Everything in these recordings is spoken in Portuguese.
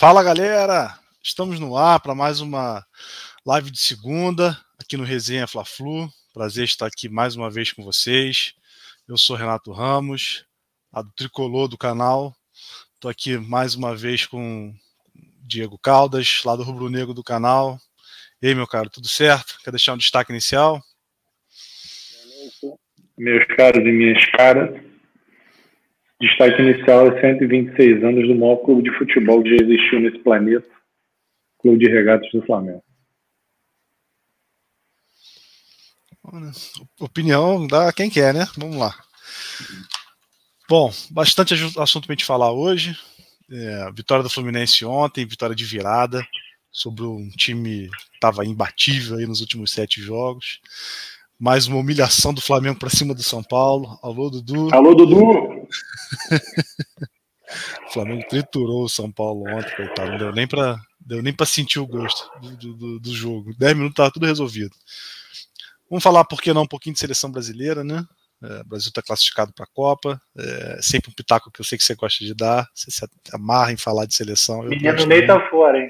Fala galera, estamos no ar para mais uma live de segunda aqui no Resenha Fla-Flu. Prazer estar aqui mais uma vez com vocês. Eu sou Renato Ramos, a do tricolor do canal. Estou aqui mais uma vez com Diego Caldas, lá do Rubro Negro do canal. E aí, meu caro, tudo certo? Quer deixar um destaque inicial? Meus caros e minhas caras, Destaque inicial é 126 anos do maior clube de futebol que já existiu nesse planeta, Clube de Regatas do Flamengo. Opinião da quem quer, né? Vamos lá. Bom, bastante assunto para a gente falar hoje. É, vitória do Fluminense ontem, vitória de virada sobre um time que estava imbatível aí nos últimos sete jogos. Mais uma humilhação do Flamengo para cima do São Paulo. Alô, Dudu. Alô, Dudu. o Flamengo triturou o São Paulo ontem, coitado. Não deu nem para deu nem para sentir o gosto do, do, do jogo. 10 minutos estava tudo resolvido. Vamos falar, por que não, um pouquinho de seleção brasileira, né? É, o Brasil está classificado para a Copa. É, sempre um pitaco que eu sei que você gosta de dar. Você se amarra em falar de seleção. Menino Ney tá fora, hein?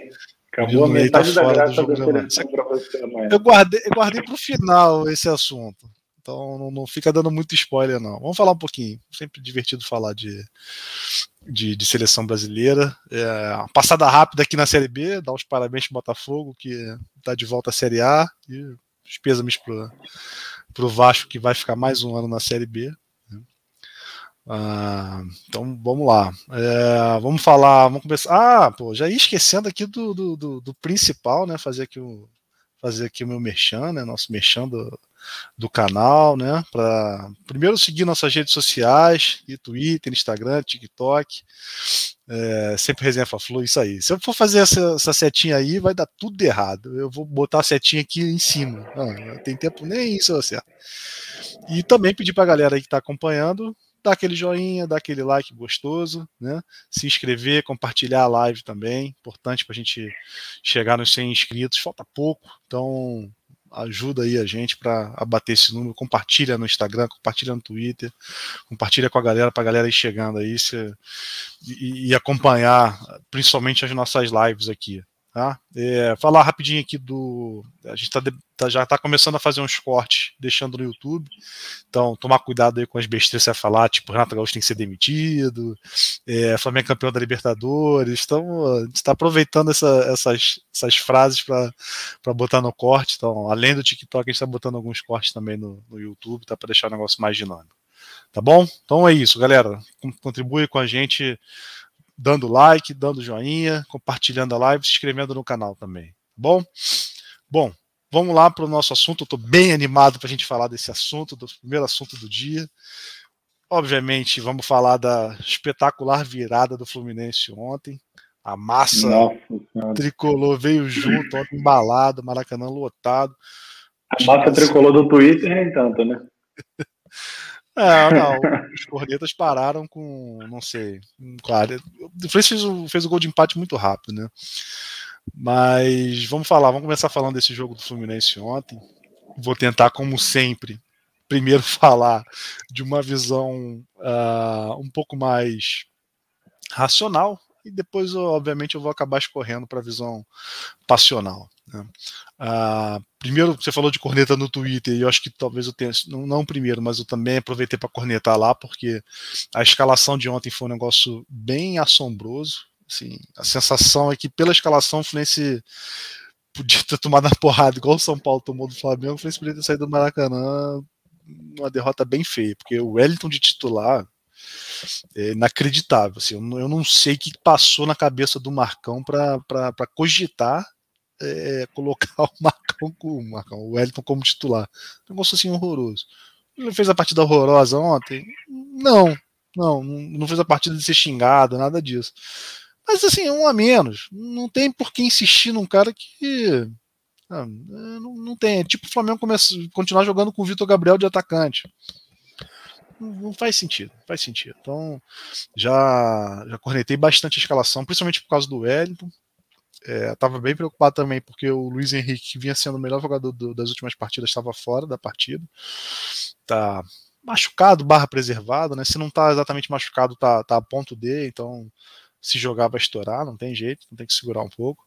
Acabou a tá metade tá da graça da seleção para você amanhã. Eu guardei, eu guardei para o final esse assunto. Então não, não, fica dando muito spoiler, não. Vamos falar um pouquinho. Sempre divertido falar de, de, de seleção brasileira. É, uma passada rápida aqui na Série B, dar os parabéns para o Botafogo, que está de volta à Série A. E os pêsames para o Vasco, que vai ficar mais um ano na Série B. Ah, então vamos lá. É, vamos falar. Vamos começar. Ah, pô, já ia esquecendo aqui do, do, do, do principal, né? Fazer aqui o fazer aqui o meu merchan, né? Nosso merchan do, do canal, né? Para primeiro seguir nossas redes sociais, Twitter, Instagram, TikTok, é, sempre resenha Fla isso aí. Se eu for fazer essa, essa, setinha aí, vai dar tudo errado. Eu vou botar a setinha aqui em cima. Ah, tem tempo nem isso acerto. E também pedir para a galera aí que está acompanhando dar aquele joinha, dar aquele like gostoso, né? Se inscrever, compartilhar a live também, importante para a gente chegar nos 100 inscritos. Falta pouco, então ajuda aí a gente para abater esse número. Compartilha no Instagram, compartilha no Twitter, compartilha com a galera para a galera ir chegando aí se, e, e, acompanhar principalmente as nossas lives aqui. Tá? É, falar rapidinho aqui do. A gente tá, tá já está começando a fazer uns cortes, deixando no YouTube. Então, tomar cuidado aí com as besteiras que você falar, tipo, Renato Gaúcho tem que ser demitido, é, Flamengo é campeão da Libertadores. Então, a gente está aproveitando essa, essas, essas frases para botar no corte. Então, além do TikTok, a gente está botando alguns cortes também no, no YouTube, tá, para deixar o negócio mais dinâmico. Tá bom? Então é isso, galera. Contribui com a gente dando like, dando joinha, compartilhando a live, se inscrevendo no canal também. Tá bom? Bom, vamos lá para o nosso assunto. Eu estou bem animado para a gente falar desse assunto, do primeiro assunto do dia. Obviamente, vamos falar da espetacular virada do Fluminense ontem. A massa Nossa, tricolor veio junto, ontem embalado, Maracanã lotado. A massa tricolor do Twitter nem tanto, né? Não, não. Os cornetas pararam com, não sei, claro. O Fluminense fez o, fez o gol de empate muito rápido, né? Mas vamos falar, vamos começar falando desse jogo do Fluminense ontem. Vou tentar, como sempre, primeiro falar de uma visão uh, um pouco mais racional e depois, obviamente, eu vou acabar escorrendo para a visão passional. Né? Ah, primeiro, você falou de corneta no Twitter, e eu acho que talvez eu tenha, não, não primeiro, mas eu também aproveitei para cornetar lá, porque a escalação de ontem foi um negócio bem assombroso. Assim, a sensação é que pela escalação o Fluminense podia ter tomado a porrada, igual o São Paulo tomou do Flamengo, o Fluminense podia ter saído do Maracanã uma derrota bem feia, porque o Wellington de titular é inacreditável. Assim, eu, não, sei o que passou na cabeça do Marcão para cogitar é, colocar o Marcão, o Marcão, o Wellington como titular. Um negócio assim horroroso. Ele fez a partida horrorosa ontem? Não, não, não fez a partida de ser xingado, nada disso. Mas assim, um a menos. Não tem por que insistir num cara que. Ah, não, não tem. É tipo o Flamengo começa, continuar jogando com o Vitor Gabriel de atacante. Não, não faz sentido, faz sentido. Então, já, já cornetei bastante a escalação, principalmente por causa do Wellington. Estava é, bem preocupado também porque o Luiz Henrique, que vinha sendo o melhor jogador do, das últimas partidas, estava fora da partida. Tá machucado, barra preservado, né? Se não está exatamente machucado, tá, tá a ponto D, então se jogar vai estourar, não tem jeito, não tem que segurar um pouco.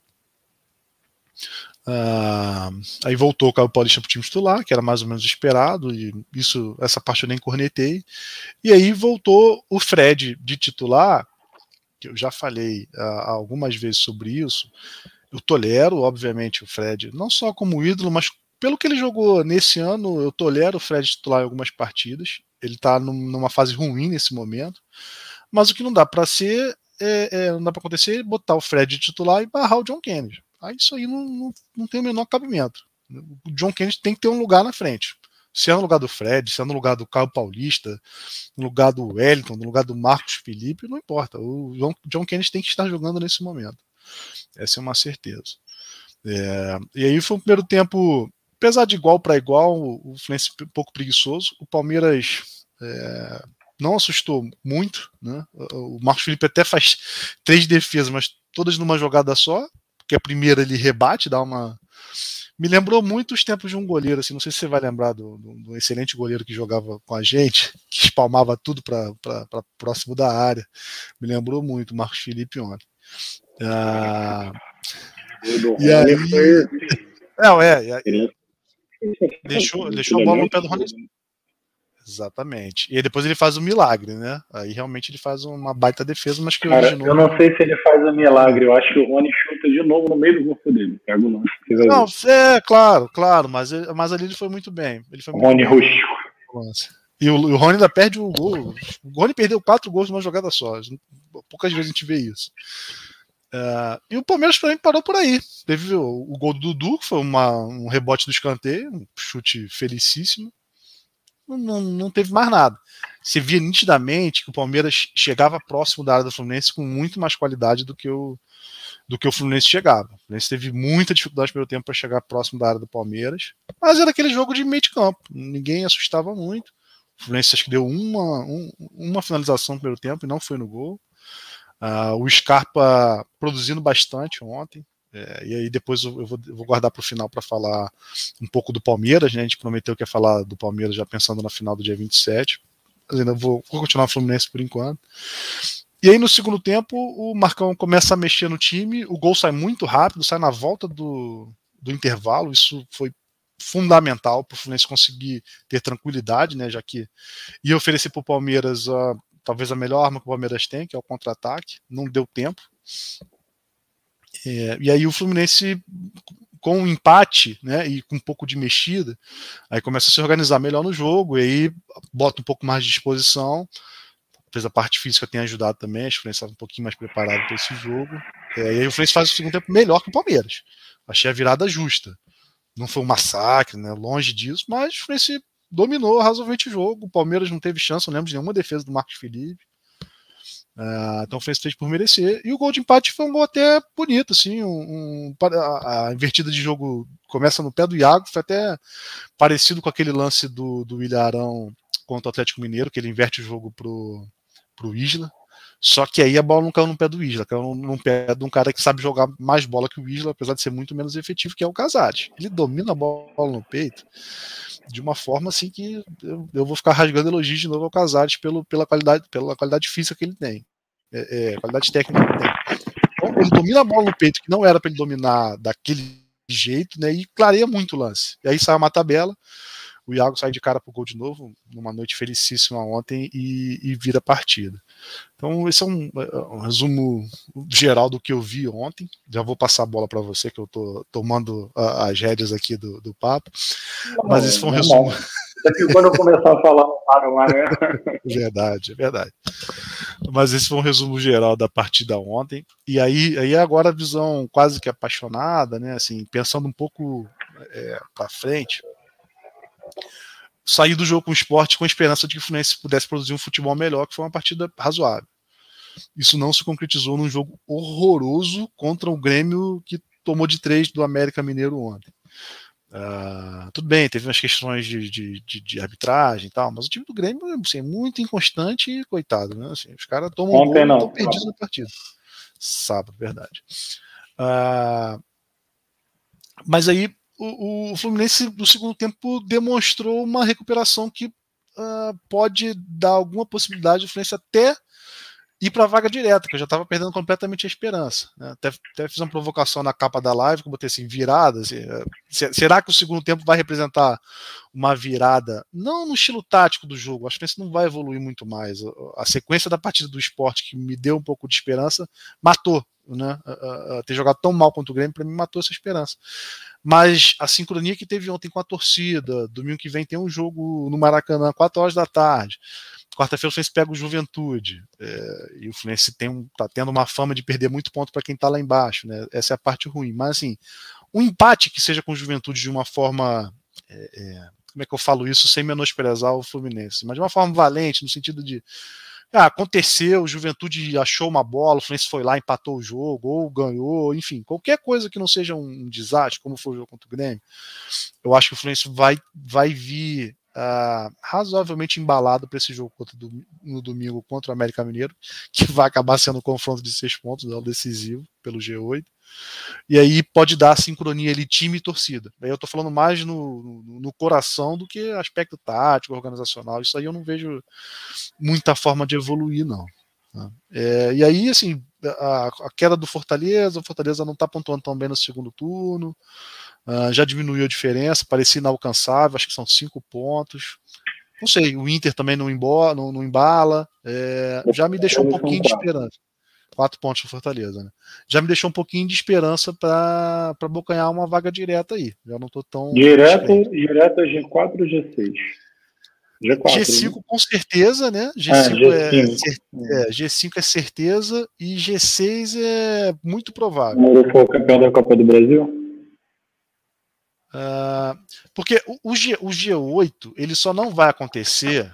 Uh, aí voltou o Caio Paulista para o time titular, que era mais ou menos esperado, e isso, essa parte eu nem cornetei. E aí voltou o Fred de titular, que eu já falei uh, algumas vezes sobre isso. Eu tolero, obviamente, o Fred, não só como ídolo, mas pelo que ele jogou nesse ano, eu tolero o Fred titular em algumas partidas. Ele está numa fase ruim nesse momento. Mas o que não dá para ser, é, é, não dá para acontecer é botar o Fred titular e barrar o John Kennedy. Aí isso aí não, não, não tem o menor cabimento. O John Kennedy tem que ter um lugar na frente. Se é no lugar do Fred, se é no lugar do Caio Paulista, no lugar do Wellington, no lugar do Marcos Felipe, não importa. O John Kennedy tem que estar jogando nesse momento. Essa é uma certeza. É, e aí foi um primeiro tempo, apesar de igual para igual, o Fluminense um pouco preguiçoso. O Palmeiras é, não assustou muito. Né? O Marcos Felipe até faz três defesas, mas todas numa jogada só porque a primeira ele rebate, dá uma. Me lembrou muito os tempos de um goleiro, assim, não sei se você vai lembrar do, do, do excelente goleiro que jogava com a gente, que espalmava tudo para próximo da área. Me lembrou muito, Marcos Felipe ontem. Ah, e aí. Não, é, é, deixou, deixou a bola no pé do Rony. Exatamente. E aí depois ele faz o um milagre, né? Aí realmente ele faz uma baita defesa, mas que Cara, originou... Eu não sei se ele faz o um milagre, eu acho que o Rony chuta de novo no meio do corpo dele. Pega o lance. Não, é, claro, claro, mas, mas ali ele foi muito bem. Ele foi muito Rony rústico. E o, o Rony ainda perde o gol. O Rony perdeu quatro gols numa jogada só. Poucas vezes a gente vê isso. Uh, e o Palmeiras também parou por aí. Teve o, o gol do Dudu, que foi uma, um rebote do escanteio, um chute felicíssimo não, não teve mais nada. Você via nitidamente que o Palmeiras chegava próximo da área do Fluminense com muito mais qualidade do que o, do que o Fluminense chegava. O Fluminense teve muita dificuldade pelo tempo para chegar próximo da área do Palmeiras, mas era aquele jogo de meio de campo, ninguém assustava muito. O Fluminense acho que deu uma, um, uma finalização primeiro tempo e não foi no gol. Uh, o Scarpa produzindo bastante ontem. É, e aí depois eu vou, eu vou guardar para o final para falar um pouco do Palmeiras, né? A gente prometeu que ia falar do Palmeiras já pensando na final do dia 27. Mas ainda vou, vou continuar no Fluminense por enquanto. E aí no segundo tempo o Marcão começa a mexer no time, o gol sai muito rápido, sai na volta do, do intervalo, isso foi fundamental para o Fluminense conseguir ter tranquilidade, né, já que ia oferecer para o Palmeiras talvez a melhor arma que o Palmeiras tem, que é o contra-ataque, não deu tempo. É, e aí o Fluminense com um empate, né, e com um pouco de mexida, aí começa a se organizar melhor no jogo, e aí bota um pouco mais de disposição, talvez a parte física tenha ajudado também, acho que o Fluminense estava um pouquinho mais preparado para esse jogo, é, e aí o Fluminense faz o segundo tempo melhor que o Palmeiras, achei a virada justa, não foi um massacre, né, longe disso, mas o Fluminense dominou razoavelmente o jogo, o Palmeiras não teve chance, não lembro de nenhuma defesa do Marcos Felipe, Uh, então fez por merecer. E o gol de empate foi um gol até bonito, assim. Um, um a, a, invertida de jogo começa no pé do Iago, foi até parecido com aquele lance do, do Ilharão contra o Atlético Mineiro, que ele inverte o jogo pro, pro Isla. Só que aí a bola não caiu no pé do Isla, caiu no pé de um cara que sabe jogar mais bola que o Isla, apesar de ser muito menos efetivo, que é o Casares. Ele domina a bola no peito de uma forma assim que eu, eu vou ficar rasgando elogios de novo ao pelo, pela, qualidade, pela qualidade física que ele tem, é, é, qualidade técnica que ele tem. Então, ele domina a bola no peito, que não era para ele dominar daquele jeito, né, e clareia muito o lance. E aí sai uma tabela, o Iago sai de cara pro gol de novo, numa noite felicíssima ontem, e, e vira partida. Então, esse é um, é, um, resumo geral do que eu vi ontem. Já vou passar a bola para você, que eu estou tomando as rédeas aqui do, do papo. Não, Mas esse foi um resumo. Daqui quando eu começar a falar, para mais, né? Verdade, é verdade. Mas esse foi um resumo geral da partida ontem. E aí, aí agora a visão quase que apaixonada, né? Assim, pensando um pouco é, para frente sair do jogo com o esporte com a esperança de que o Fluminense pudesse produzir um futebol melhor, que foi uma partida razoável. Isso não se concretizou num jogo horroroso contra o Grêmio que tomou de três do América Mineiro ontem. Uh, tudo bem, teve umas questões de, de, de, de, arbitragem e tal, mas o time do Grêmio assim, é muito inconstante e coitado, né? Assim, os caras tomam um gol estão perdidos na partida. Sábado, verdade. Uh, mas aí o, o Fluminense no segundo tempo demonstrou uma recuperação que uh, pode dar alguma possibilidade do Fluminense até ir para a vaga direta, que eu já estava perdendo completamente a esperança. Né? Até, até, fiz uma provocação na capa da live, que eu botei assim, virada. É, será que o segundo tempo vai representar uma virada? Não no estilo tático do jogo, acho que isso não vai evoluir muito mais. A sequência da partida do esporte, que me deu um pouco de esperança, matou. Né? ter jogado tão mal contra o Grêmio, para mim, matou essa esperança. Mas a sincronia que teve ontem com a torcida, domingo que vem tem um jogo no Maracanã, 4 horas da tarde Quarta-feira o Fluminense pega o Juventude. É, e o Fluminense tem um, tá tendo uma fama de perder muito ponto para quem está lá embaixo. Né? Essa é a parte ruim. Mas assim, um empate que seja com o Juventude de uma forma. É, é, como é que eu falo isso sem menosprezar o Fluminense? Mas de uma forma valente, no sentido de. Ah, aconteceu, o Juventude achou uma bola, o Fluminense foi lá, empatou o jogo, ou ganhou, enfim, qualquer coisa que não seja um desastre, como foi o jogo contra o Grêmio, eu acho que o Fluminense vai, vai vir uh, razoavelmente embalado para esse jogo contra, no domingo contra o América Mineiro, que vai acabar sendo um confronto de seis pontos, é o decisivo pelo G8. E aí pode dar a sincronia ali, time e torcida. Aí eu estou falando mais no, no, no, coração do que aspecto tático, organizacional. Isso aí eu não vejo muita forma de evoluir, não. Tá? É, e aí, assim, a, a, queda do Fortaleza, o Fortaleza não está pontuando tão bem no segundo turno. Uh, já diminuiu a diferença, parecia inalcançável, acho que são cinco pontos. Não sei, o Inter também não, embora, não, não embala. É, já me deixou um pouquinho de esperança. Quatro pontos para Fortaleza, né? Já me deixou um pouquinho de esperança para bocanhar uma vaga direta aí. Já não estou tão. Direto, direto é G4 ou G6? G4, G5 né? com certeza, né? G5, ah, G5. É, é, G5 é certeza e G6 é muito provável. Moro for campeão da Copa do Brasil? Uh, porque o, o, G, o G8 ele só não vai acontecer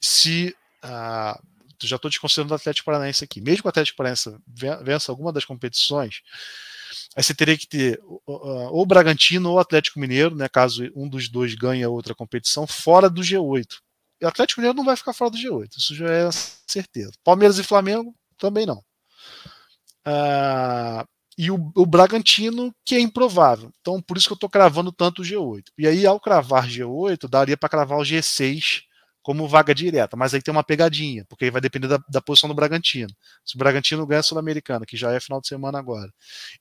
se. Uh, já estou desconsiderando o Atlético Paranaense aqui. Mesmo que o Atlético Paranaense vença alguma das competições, aí você teria que ter ou o Bragantino ou o Atlético Mineiro, né, caso um dos dois ganhe a outra competição, fora do G8. E o Atlético Mineiro não vai ficar fora do G8, isso já é certeza. Palmeiras e Flamengo também não. Uh, e o, o, Bragantino, que é improvável. Então, por isso que eu estou cravando tanto o G8. E aí, ao cravar G8, daria para cravar o G6 como vaga direta. Mas aí tem uma pegadinha, porque aí vai depender da, da posição do Bragantino. Se o Bragantino ganha a Sul-Americana, que já é final de semana agora,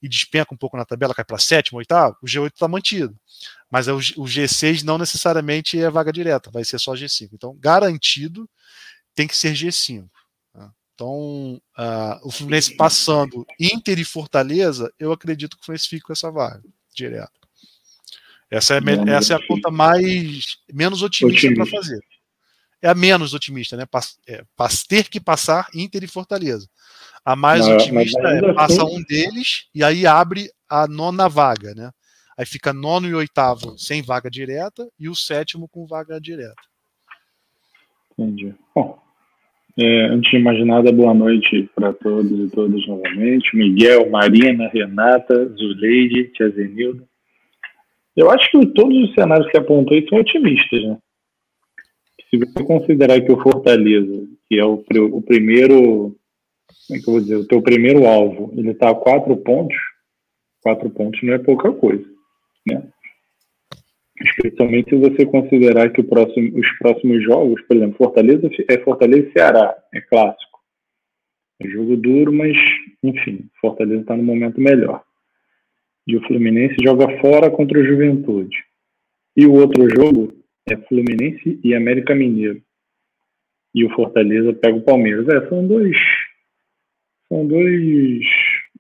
e despenca um pouco na tabela, cai para sétimo, oitavo, o G8 está mantido. Mas o, o G6 não necessariamente é vaga direta, vai ser só G5. Então, garantido tem que ser G5. Então, uh, o Fluminense passando Inter e Fortaleza, eu acredito que o Fluminense fica com essa vaga direto. Essa é, essa é a conta mais menos otimista, para fazer. É a menos otimista, né? Pas, é, pas, ter que passar Inter e Fortaleza. A mais otimista é passa assim... um deles e aí abre a nona vaga, né? Aí fica nono e oitavo sem vaga direta e o sétimo com vaga direta. Entendi. Bom, é, antes de mais nada, boa noite para todos e todas novamente. Miguel, Marina, Renata, Zuleide, Tia Zenilda. Eu acho que todos os cenários que apontou aí são otimistas, né? Se você considerar que o Fortaleza, que é o, o primeiro, como é que eu vou dizer, o teu primeiro alvo, ele está a quatro pontos, quatro pontos não é pouca coisa, né? Especialmente se você considerar que próximo, os próximos jogos, por exemplo, Fortaleza é Fortaleza e Ceará, é clássico. É jogo duro, mas, enfim, Fortaleza está no momento melhor. E o Fluminense joga fora contra o Juventude. E o outro jogo é Fluminense e América Mineiro. E o Fortaleza pega o Palmeiras. É, são dois. São dois,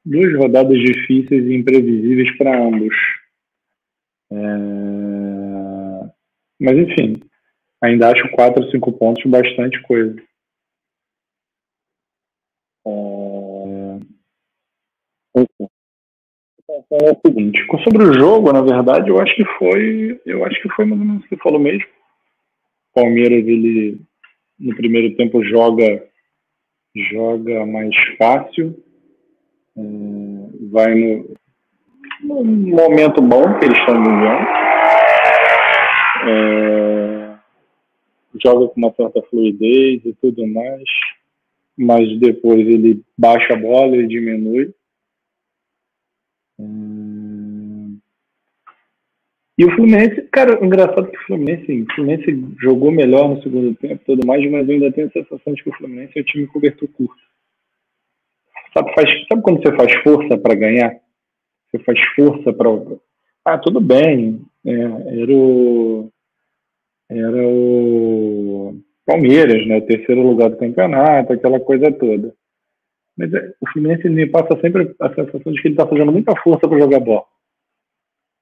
duas rodadas difíceis e imprevisíveis para ambos. É... Mas, enfim, ainda acho 4 ou 5 pontos bastante coisa. É o seguinte, sobre o jogo, na verdade, eu acho que foi, eu acho que foi mais ou menos o que você falou mesmo. Palmeiras, ele no primeiro tempo joga joga mais fácil, é, vai no, num momento bom que eles estão vivendo. É, joga com uma certa fluidez e tudo mais, mas depois ele baixa a bola e diminui. E o Fluminense, cara, engraçado que o Fluminense, o Fluminense jogou melhor no segundo tempo tudo mais, mas eu ainda tenho a sensação de que o Fluminense é o time cobertor curto. Sabe, faz, sabe quando você faz força para ganhar? Você faz força para. Ah, tudo bem. É, era o. Era o Palmeiras, né? O terceiro lugar do campeonato, aquela coisa toda. Mas é, o Fluminense me passa sempre a sensação de que ele está fazendo muita força para jogar bola.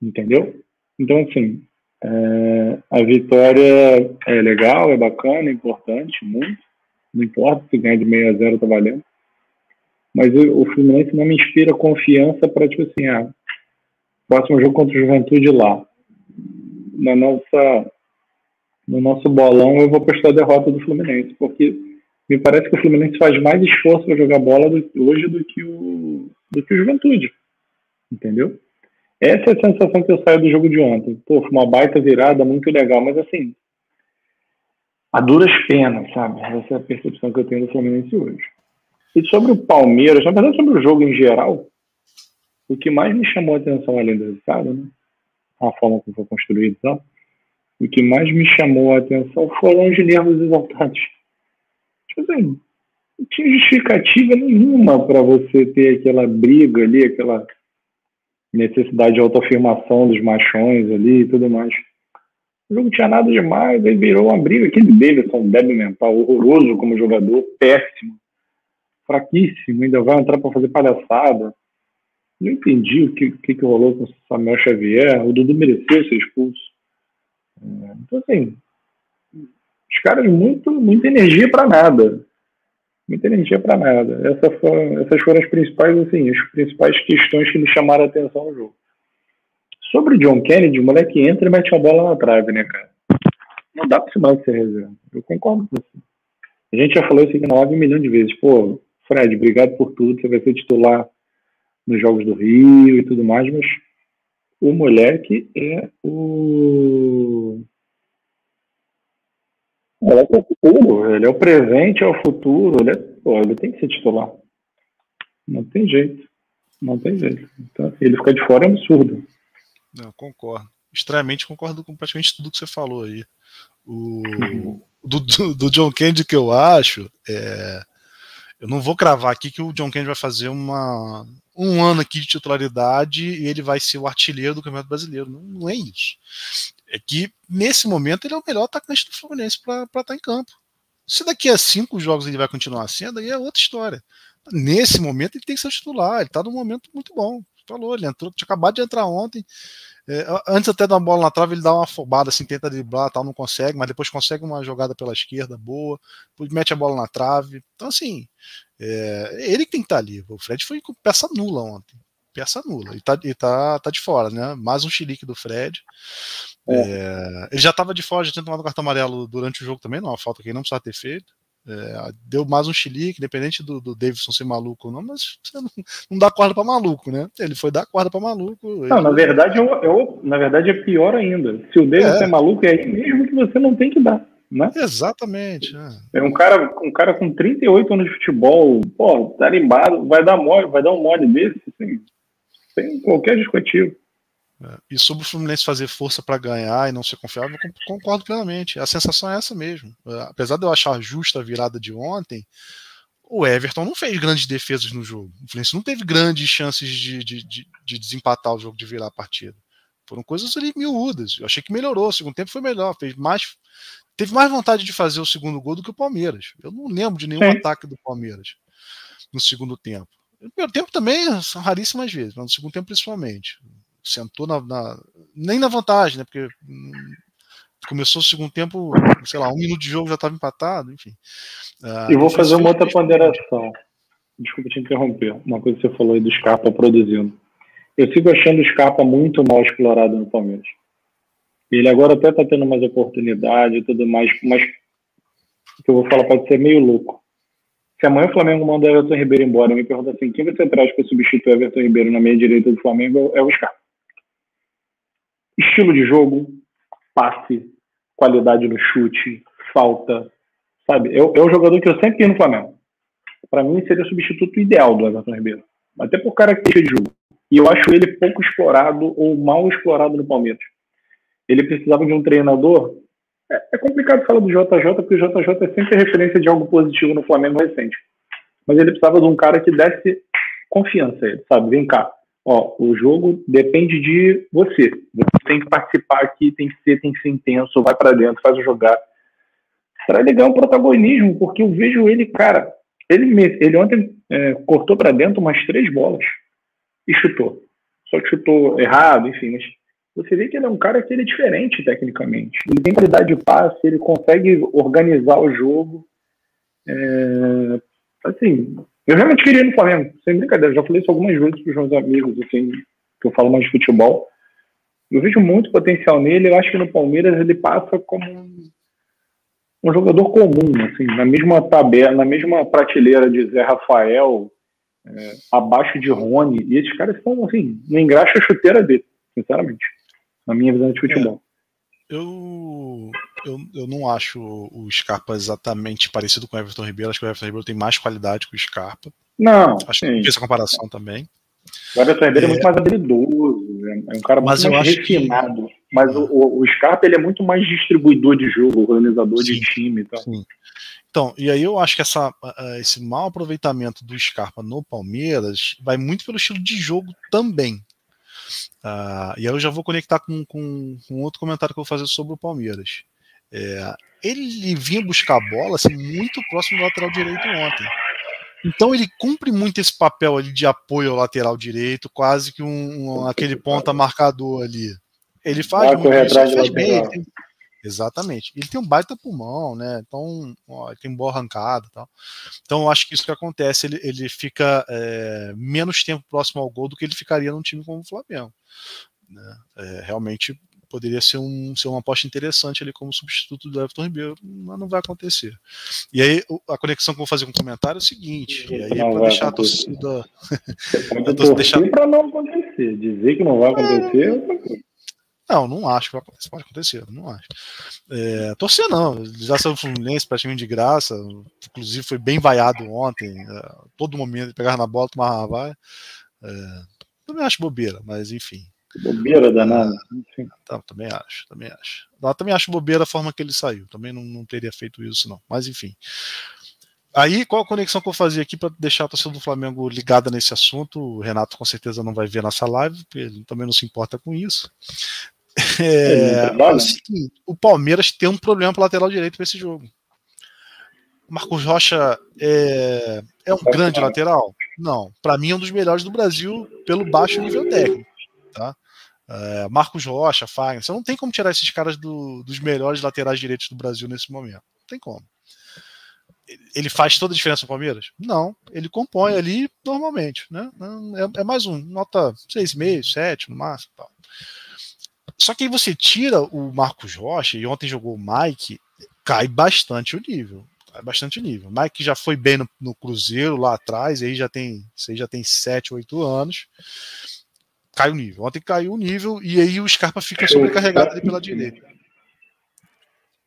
Entendeu? Então, assim, é, a vitória é legal, é bacana, é importante, muito. Não importa se ganhar de 6 a 0 tá valendo. Mas o, o Fluminense não me inspira confiança para, tipo assim, ah, próximo jogo contra o Juventude lá. Na nossa, no nosso bolão, eu vou postar a derrota do Fluminense, porque me parece que o Fluminense faz mais esforço para jogar bola do, hoje do que, o, do que o Juventude. Entendeu? Essa é a sensação que eu saio do jogo de ontem. Pô, foi uma baita virada, muito legal, mas assim, a duras penas, sabe? Essa é a percepção que eu tenho do Fluminense hoje. E sobre o Palmeiras, na verdade, sobre o jogo em geral, o que mais me chamou a atenção além do resultado, né? A forma como foi construído e tal, o que mais me chamou a atenção foram os nervos exaltados. Não tinha justificativa nenhuma para você ter aquela briga ali, aquela necessidade de autoafirmação dos machões ali e tudo mais. O jogo tinha nada demais, aí virou uma briga. Aquele Davidson, débil mental, horroroso como jogador, péssimo, fraquíssimo, ainda vai entrar para fazer palhaçada. Não entendi o que, que, que rolou com o Samuel Xavier. O Dudu mereceu ser expulso. É, então, assim, os caras, muito, muita energia para nada. Muita energia para nada. Essa foi, essas foram as principais, assim, as principais questões que me chamaram a atenção no jogo. Sobre o John Kennedy, o moleque entra e mete a bola na trave, né, cara? Não dá para se mais ser reserva. Eu concordo com você. A gente já falou isso aqui 9 milhões de vezes. Pô, Fred, obrigado por tudo. Você vai ser titular nos Jogos do Rio e tudo mais, mas o moleque é o. Ele é o futuro, ele é o presente, é o futuro, ele, é... Pô, ele tem que ser titular. Não tem jeito. Não tem jeito. Então, assim, ele ficar de fora é um absurdo. Não, concordo. Extremamente concordo com praticamente tudo que você falou aí. O, uhum. do, do, do, John Kennedy que eu acho, é, eu não vou cravar aqui que o John Kennedy vai fazer uma, um ano aqui de titularidade e ele vai ser o artilheiro do Campeonato Brasileiro. Não, não é isso. É que, nesse momento, ele é o melhor atacante do Fluminense para estar tá em campo. Se daqui a cinco jogos ele vai continuar sendo, aí é outra história. Nesse momento, ele tem que ser titular. Ele está num momento muito bom. Falou, ele entrou, tinha acabado de entrar ontem. É, antes até da bola na trave, ele dá uma afobada, assim, tenta driblar, tal, não consegue, mas depois consegue uma jogada pela esquerda boa, depois mete a bola na trave. Então, assim, é, ele que tem que estar ali. O Fred foi com peça nula ontem. Peça nula. E tá, e tá, tá de fora, né? Mais um chilique do Fred. É. É, ele já estava de fora, já tinha tomado cartão amarelo durante o jogo também, não, é uma falta que ele não precisava ter feito. É, deu mais um chilique, independente do, do Davidson ser maluco ou não, mas você não, não dá corda para maluco, né? Ele foi dar corda para maluco. Não, ele... na verdade, eu, eu, na verdade é pior ainda. Se o Davidson é. é maluco, é aí mesmo que você não tem que dar. Né? Exatamente. É. é. um, cara, um cara com 38 anos de futebol, pô, tarimbado, vai dar mole, vai dar um mole desse, assim, sem qualquer discutível. É, e sobre o Fluminense fazer força para ganhar e não ser confiável, eu concordo plenamente. A sensação é essa mesmo. É, apesar de eu achar justa a virada de ontem, o Everton não fez grandes defesas no jogo. O Fluminense não teve grandes chances de, de, de, de desempatar o jogo, de virar a partida. Foram coisas ali miúdas. Eu achei que melhorou. O segundo tempo foi melhor. Fez mais, teve mais vontade de fazer o segundo gol do que o Palmeiras. Eu não lembro de nenhum ataque do Palmeiras no segundo tempo. No primeiro tempo também são raríssimas vezes, mas no segundo tempo principalmente sentou na, na, nem na vantagem, né? Porque hum, começou o segundo tempo, sei lá, um minuto de jogo já estava empatado, enfim. Uh, e vou fazer uma outra ponderação. Desculpa te interromper. Uma coisa que você falou aí do Scarpa produzindo. Eu sigo achando o Scarpa muito mal explorado no Palmeiras. Ele agora até está tendo mais oportunidade e tudo mais, mas o que eu vou falar pode ser meio louco. Se amanhã o Flamengo manda o Everton Ribeiro embora, me pergunta assim: quem você traz para substituir o Everton Ribeiro na meia direita do Flamengo é o Scarpa estilo de jogo, passe, qualidade no chute, falta, sabe? É, é o jogador que eu sempre quis no Flamengo. Para mim, seria o substituto ideal do Everton Ribeiro. Até por característica de jogo. E eu acho ele pouco explorado ou mal explorado no Palmeiras. Ele precisava de um treinador. É, é complicado falar do JJ, porque o JJ é sempre referência de algo positivo no Flamengo recente. mas ele precisava de um cara que desse confiança sabe? Vem cá, ó, o jogo depende de você. Você tem que participar aqui, tem que ser, tem que ser intenso, vai para dentro, faz o jogar. Será ganhar um protagonismo, porque eu vejo ele, cara, ele, ele ontem é, cortou para dentro umas três bolas e chutou. Só que chutou errado, enfim, mas você vê que ele é um cara que ele é diferente tecnicamente. Ele tem qualidade de passe, ele consegue organizar o jogo. É, assim, eu realmente queria ir no Flamengo, sem brincadeira. Já falei isso algumas vezes para os meus amigos, assim, que eu falo mais de futebol. Eu vejo muito potencial nele. Eu acho que no Palmeiras ele passa como um, jogador comum, assim, na mesma tabela, na mesma prateleira de Zé Rafael, é, abaixo de Rony. E esses caras são, assim, não engraxa a chuteira dele, sinceramente na minha visão de futebol. É, eu, eu, eu não acho o Scarpa exatamente parecido com o Everton Ribeiro. Acho que o Everton Ribeiro tem mais qualidade que o Scarpa. Não. Acho sim. que essa comparação também. O Everton Ribeiro é, é muito mais habilidoso, é um cara muito mais refinado. Que... Mas o, o, Scarpa ele é muito mais distribuidor de jogo, organizador sim, de time. Então. Sim. Então, e aí eu acho que essa, esse mau aproveitamento do Scarpa no Palmeiras vai muito pelo estilo de jogo também. Uh, e aí eu já vou conectar com, com, com, outro comentário que eu vou fazer sobre o Palmeiras. É, ele vinha buscar a bola assim, muito próximo do lateral direito ontem. Então ele cumpre muito esse papel ali de apoio ao lateral direito, quase que um, um aquele ponta marcador ali. Ele faz, muito, ele faz bem, ele tem, Exatamente. Ele tem um baita pulmão, né? Então, ó, ele tem boa arrancada tal. Então, eu acho que isso que acontece, ele, ele fica é, menos tempo próximo ao gol do que ele ficaria num time como o Flamengo. Né? É, realmente poderia ser, um, ser uma aposta interessante ali como substituto do Everton Ribeiro, mas não vai acontecer. E aí, a conexão que eu vou fazer com o comentário é o seguinte: e aí, para deixar a torcida. Pode deixar... para não acontecer. Dizer que não vai acontecer é não, não acho que vai acontecer. Pode acontecer, não acho. É, torcer não, já saiu o Fluminense praticamente de graça, inclusive foi bem vaiado ontem, é, todo momento pegar na bola, tomar vai. É, também acho bobeira, mas enfim. Bobeira danada. É, tá, também acho, também acho. Eu também acho bobeira a forma que ele saiu, também não, não teria feito isso, não. Mas enfim. Aí, qual a conexão que eu fazia aqui para deixar a torcida do Flamengo ligada nesse assunto? O Renato com certeza não vai ver nossa live, porque ele também não se importa com isso. É, é o, seguinte, o Palmeiras tem um problema para lateral direito para esse jogo. Marcos Rocha é, é um grande lateral? Não. Para mim é um dos melhores do Brasil pelo baixo nível técnico. Tá? É, Marcos Rocha, Fagner, você não tem como tirar esses caras do, dos melhores laterais direitos do Brasil nesse momento. Não tem como. Ele faz toda a diferença no Palmeiras? Não. Ele compõe ali normalmente. Né? É, é mais um, nota 6,5, 7 no máximo. Tal. Só que aí você tira o Marcos Rocha, e ontem jogou o Mike, cai bastante o nível. Cai bastante o nível. O Mike já foi bem no, no Cruzeiro lá atrás, aí já tem, aí já tem 7, 8 anos. Cai o nível. Ontem caiu o nível e aí o Scarpa fica sobrecarregado ali pela direita.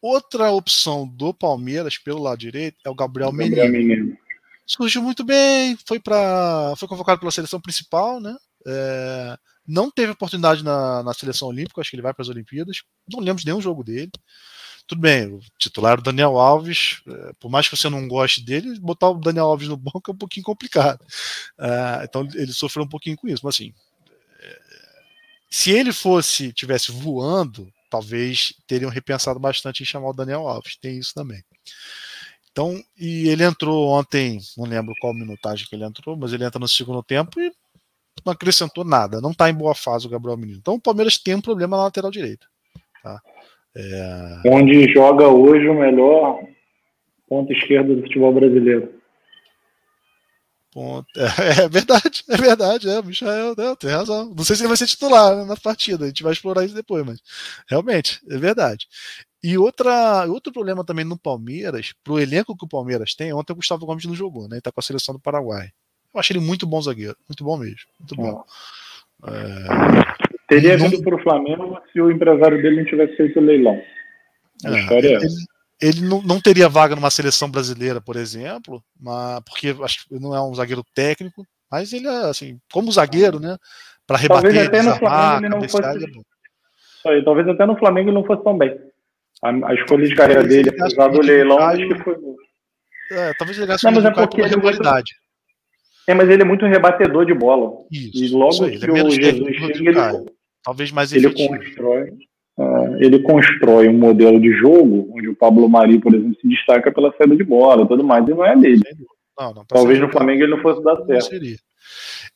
Outra opção do Palmeiras pelo lado direito é o Gabriel, Gabriel Menino. Menino. Surgiu muito bem, foi para foi convocado pela seleção principal, né? É, não teve oportunidade na, na seleção olímpica, acho que ele vai para as Olimpíadas. Não lembro de nenhum jogo dele. Tudo bem, o titular o Daniel Alves, é, por mais que você não goste dele, botar o Daniel Alves no banco é um pouquinho complicado. Uh, então ele sofreu um pouquinho com isso. Mas assim, é, se ele fosse, tivesse voando, talvez teriam repensado bastante em chamar o Daniel Alves. Tem isso também. Então, e ele entrou ontem, não lembro qual minutagem que ele entrou, mas ele entra no segundo tempo e não acrescentou nada. Não está em boa fase o Gabriel Menino. Então o Palmeiras tem um problema na lateral direita. Tá? É... Onde joga hoje o melhor ponto esquerdo do futebol brasileiro. Ponto. É, é, verdade, é verdade, é, o Michael né, tem razão. Não sei se ele vai ser titular né, na partida, a gente vai explorar isso depois, mas realmente, é verdade. E outra, outro problema também no Palmeiras, pro elenco que o Palmeiras tem, ontem o Gustavo Gomes não jogou, né? Ele tá com a seleção do Paraguai. Eu achei ele muito bom zagueiro, muito bom mesmo, muito bom. É... Teria não... vindo para o Flamengo se o empresário dele não tivesse feito o leilão. A é, história é ele, é ele não, não, teria vaga numa seleção brasileira, por exemplo, mas, porque não é um zagueiro técnico, mas ele é assim, como zagueiro, né? Para rebater, talvez até no Flamengo ele não fosse. É aí, talvez até no Flamengo ele não fosse tão bem. A, a escolha de carreira dele, apesar do leilão, acho que foi é, talvez ele gaste não, mas é porque ele qualidade. É, mas ele é muito rebatedor de bola. Isso, e logo que é o Jesus chega, ele, talvez mais ele constrói, uh, ele constrói um modelo de jogo onde o Pablo Mari, por exemplo, se destaca pela saída de bola, tudo mais, e não é dele. Não, não, talvez no Flamengo ele não fosse dar certo. Seria.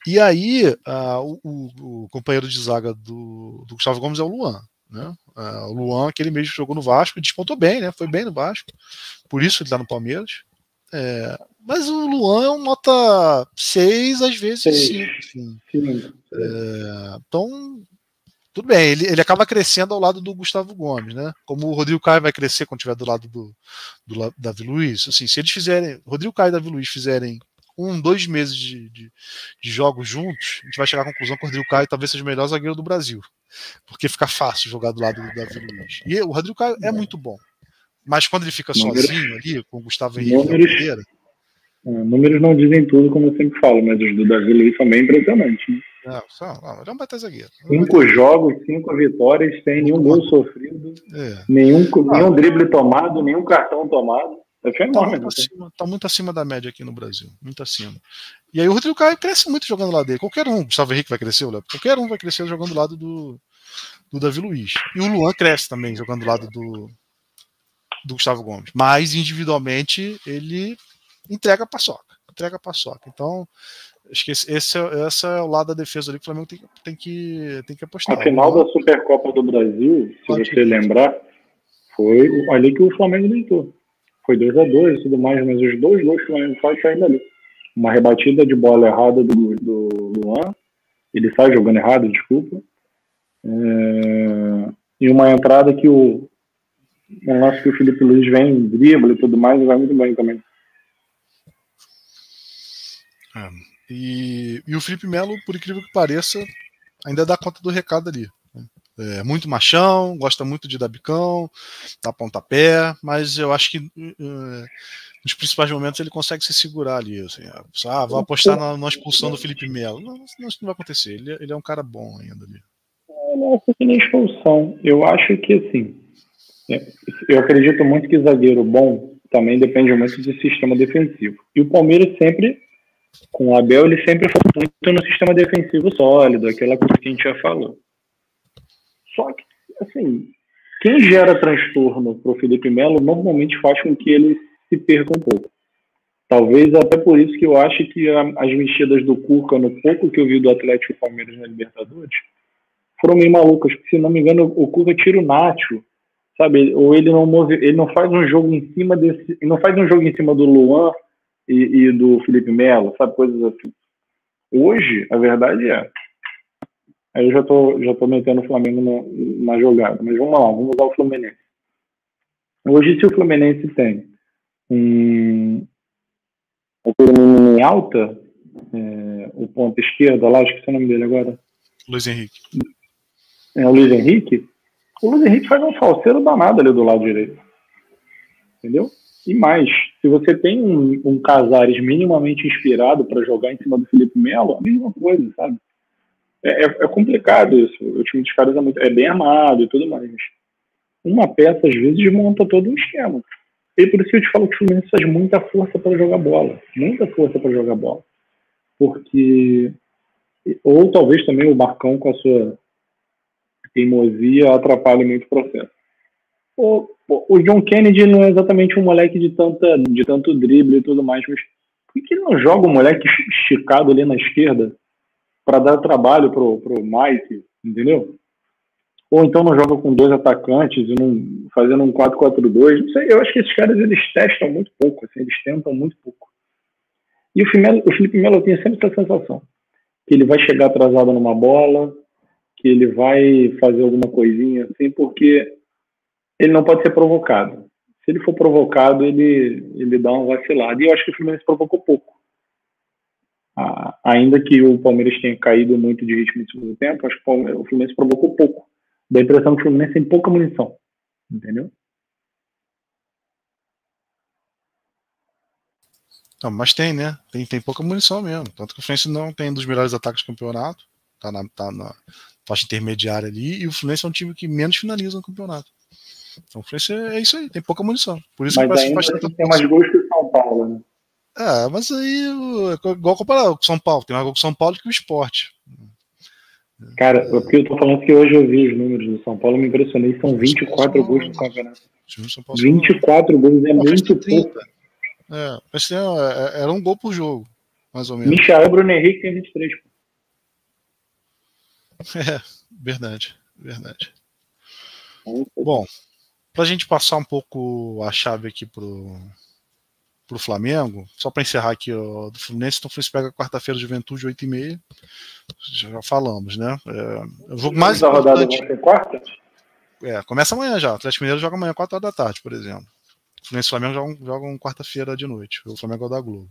E aí, uh, o, o, companheiro de zaga do, do Gustavo Gomes é o Luan. Né? Uh, o Luan, aquele mesmo jogou no Vasco, despontou bem, né? Foi bem no Vasco. Por isso ele tá no Palmeiras. É, mas o Luan é um nota 6, às vezes 5. É, então, tudo bem, ele, ele acaba crescendo ao lado do Gustavo Gomes, né? Como o Rodrigo Caio vai crescer quando estiver do lado do, do Davi Luiz. Assim, se eles fizerem, Rodrigo Caio e Davi Luiz fizerem um, dois meses de, de, de, jogos juntos, a gente vai chegar à conclusão que o Rodrigo Caio talvez seja o melhor zagueiro do Brasil. Porque fica fácil jogar do lado do Davi Luiz. E o Rodrigo Caio é muito bom. Mas quando ele fica números, sozinho ali, com o Gustavo Henrique números, Pereira, é, números não dizem tudo, como eu sempre falo, mas os do Davi Luiz são bem impressionantes. Né? Não, só, não, ele é um baita zagueiro. Cinco jogos, cinco vitórias, sem nenhum gol sofrido, é. nenhum, nenhum drible tomado, nenhum cartão tomado. É fenômeno. Tá muito, acima, tá muito acima da média aqui no Brasil. Muito acima. E aí o Rodrigo Caio cresce muito jogando lá dele. Qualquer um, Gustavo Henrique vai crescer, Léo. Qualquer um vai crescer jogando do lado do, do Davi Luiz. E o Luan cresce também jogando do lado do, do Gustavo Gomes. Mas individualmente ele entrega a paçoca. Entrega a paçoca. Então, acho que esse, esse, é, esse é o lado da defesa ali que o Flamengo tem, tem, que, tem que apostar. A final da Supercopa do Brasil, se você lembrar, foi ali que o Flamengo deitou. Foi 2x2 e tudo mais, mas os dois gols que o Flamengo faz saem dali. Uma rebatida de bola errada do, do Luan, ele sai jogando errado, desculpa. É, e uma entrada que o, um lance que o Felipe Luiz vem, dribla e tudo mais, e vai muito bem também. É, e, e, o Felipe Melo, por incrível que pareça, ainda dá conta do recado ali. Né? É muito machão, gosta muito de dar bicão, dar pontapé, mas eu acho que uh, nos principais momentos ele consegue se segurar ali. Assim, ah, vou apostar na, na expulsão do Felipe Melo. Não, isso não vai acontecer. Ele, ele é um cara bom ainda ali. Eu não acho que nem expulsão. Eu acho que assim é, eu acredito muito que zagueiro bom também depende muito do sistema defensivo. E o Palmeiras sempre, com o Abel, ele sempre foi muito no sistema defensivo sólido, aquela coisa que a gente já falou. Só que, assim, quem gera transtorno para o Felipe Melo normalmente faz com que ele se perca um pouco. Talvez até por isso que eu acho que as mexidas do Cuca, no pouco que eu vi do Atlético Palmeiras na Libertadores, foram meio malucas. Porque, se não me engano, o Cuca tira o Nacho sabe? Ou ele não move, ele não faz um jogo em cima desse, não faz um jogo em cima do Luan e, e do Felipe Melo, sabe coisas assim. Hoje, a verdade é, aí eu já tô já tô metendo o Flamengo na, na jogada, mas vamos lá, vamos usar o Fluminense. Hoje, se o Fluminense tem um em alta, é, o ponto esquerdo lá, acho que é o nome dele agora. Luiz Henrique. É o Luiz Henrique o Luiz Henrique faz um falseiro danado ali do lado direito. Entendeu? E mais, se você tem um, um Casares minimamente inspirado para jogar em cima do Felipe Melo, a mesma coisa, sabe? É, é, é, complicado isso. O time dos caras é, muito, é bem armado e tudo mais. Uma peça, às vezes, desmonta todo um esquema. E por isso que eu te falo que o Fluminense faz muita força para jogar bola. Muita força para jogar bola. Porque. Ou talvez também o Marcão com a sua teimosia atrapalha muito o processo. O, o John Kennedy não é exatamente um moleque de, tanta, de tanto drible e tudo mais, mas por que ele não joga o moleque esticado ali na esquerda para dar trabalho pro, pro Mike, entendeu? Ou então não joga com dois atacantes e não fazendo um 4-4-2, não sei, eu acho que esses caras eles testam muito pouco, assim, eles tentam muito pouco. E o Felipe, o Felipe Melo tem sempre essa sensação, que ele vai chegar atrasado numa bola, que ele vai fazer alguma coisinha assim, porque ele não pode ser provocado. Se ele for provocado, ele, ele dá uma vacilada. E eu acho que o Fluminense provocou pouco. Ah, ainda que o Palmeiras tenha caído muito de ritmo no segundo tempo, acho que o Fluminense provocou pouco. Dá a impressão que o Fluminense tem pouca munição. Entendeu? Não, mas tem, né? Tem, tem pouca munição mesmo. Tanto que o Fluminense não tem um dos melhores ataques do campeonato. Tá na, tá na, faixa intermediária ali, e o Fluminense é um time que menos finaliza no campeonato. Então o Fluminense é isso aí, tem pouca munição. Por isso Mas que ainda faixa tem mais gols que o São Paulo, né? É, mas aí, igual comparar com São Paulo, tem mais gol com São Paulo que o esporte. Cara, o que eu tô falando é que hoje eu vi os números do São Paulo, me impressionei, são 24 gols no campeonato. 24 gols é muito pouco. É, mas é, é, era um gol por jogo, mais ou menos. Michael Bruno Henrique tem 23. É, verdade, verdade. Bom, para a gente passar um pouco a chave aqui pro, pro Flamengo, só para encerrar aqui ó, do Fluminense, então o Fluminense pega quarta-feira Juventude 8 e meia, já falamos, né? É, o jogo mais importante... rodada quarta? É, começa amanhã já, o Atlético Mineiro joga amanhã 4 horas da tarde, por exemplo. O Fluminense e Flamengo jogam, jogam quarta-feira de noite, o Flamengo é o da Globo.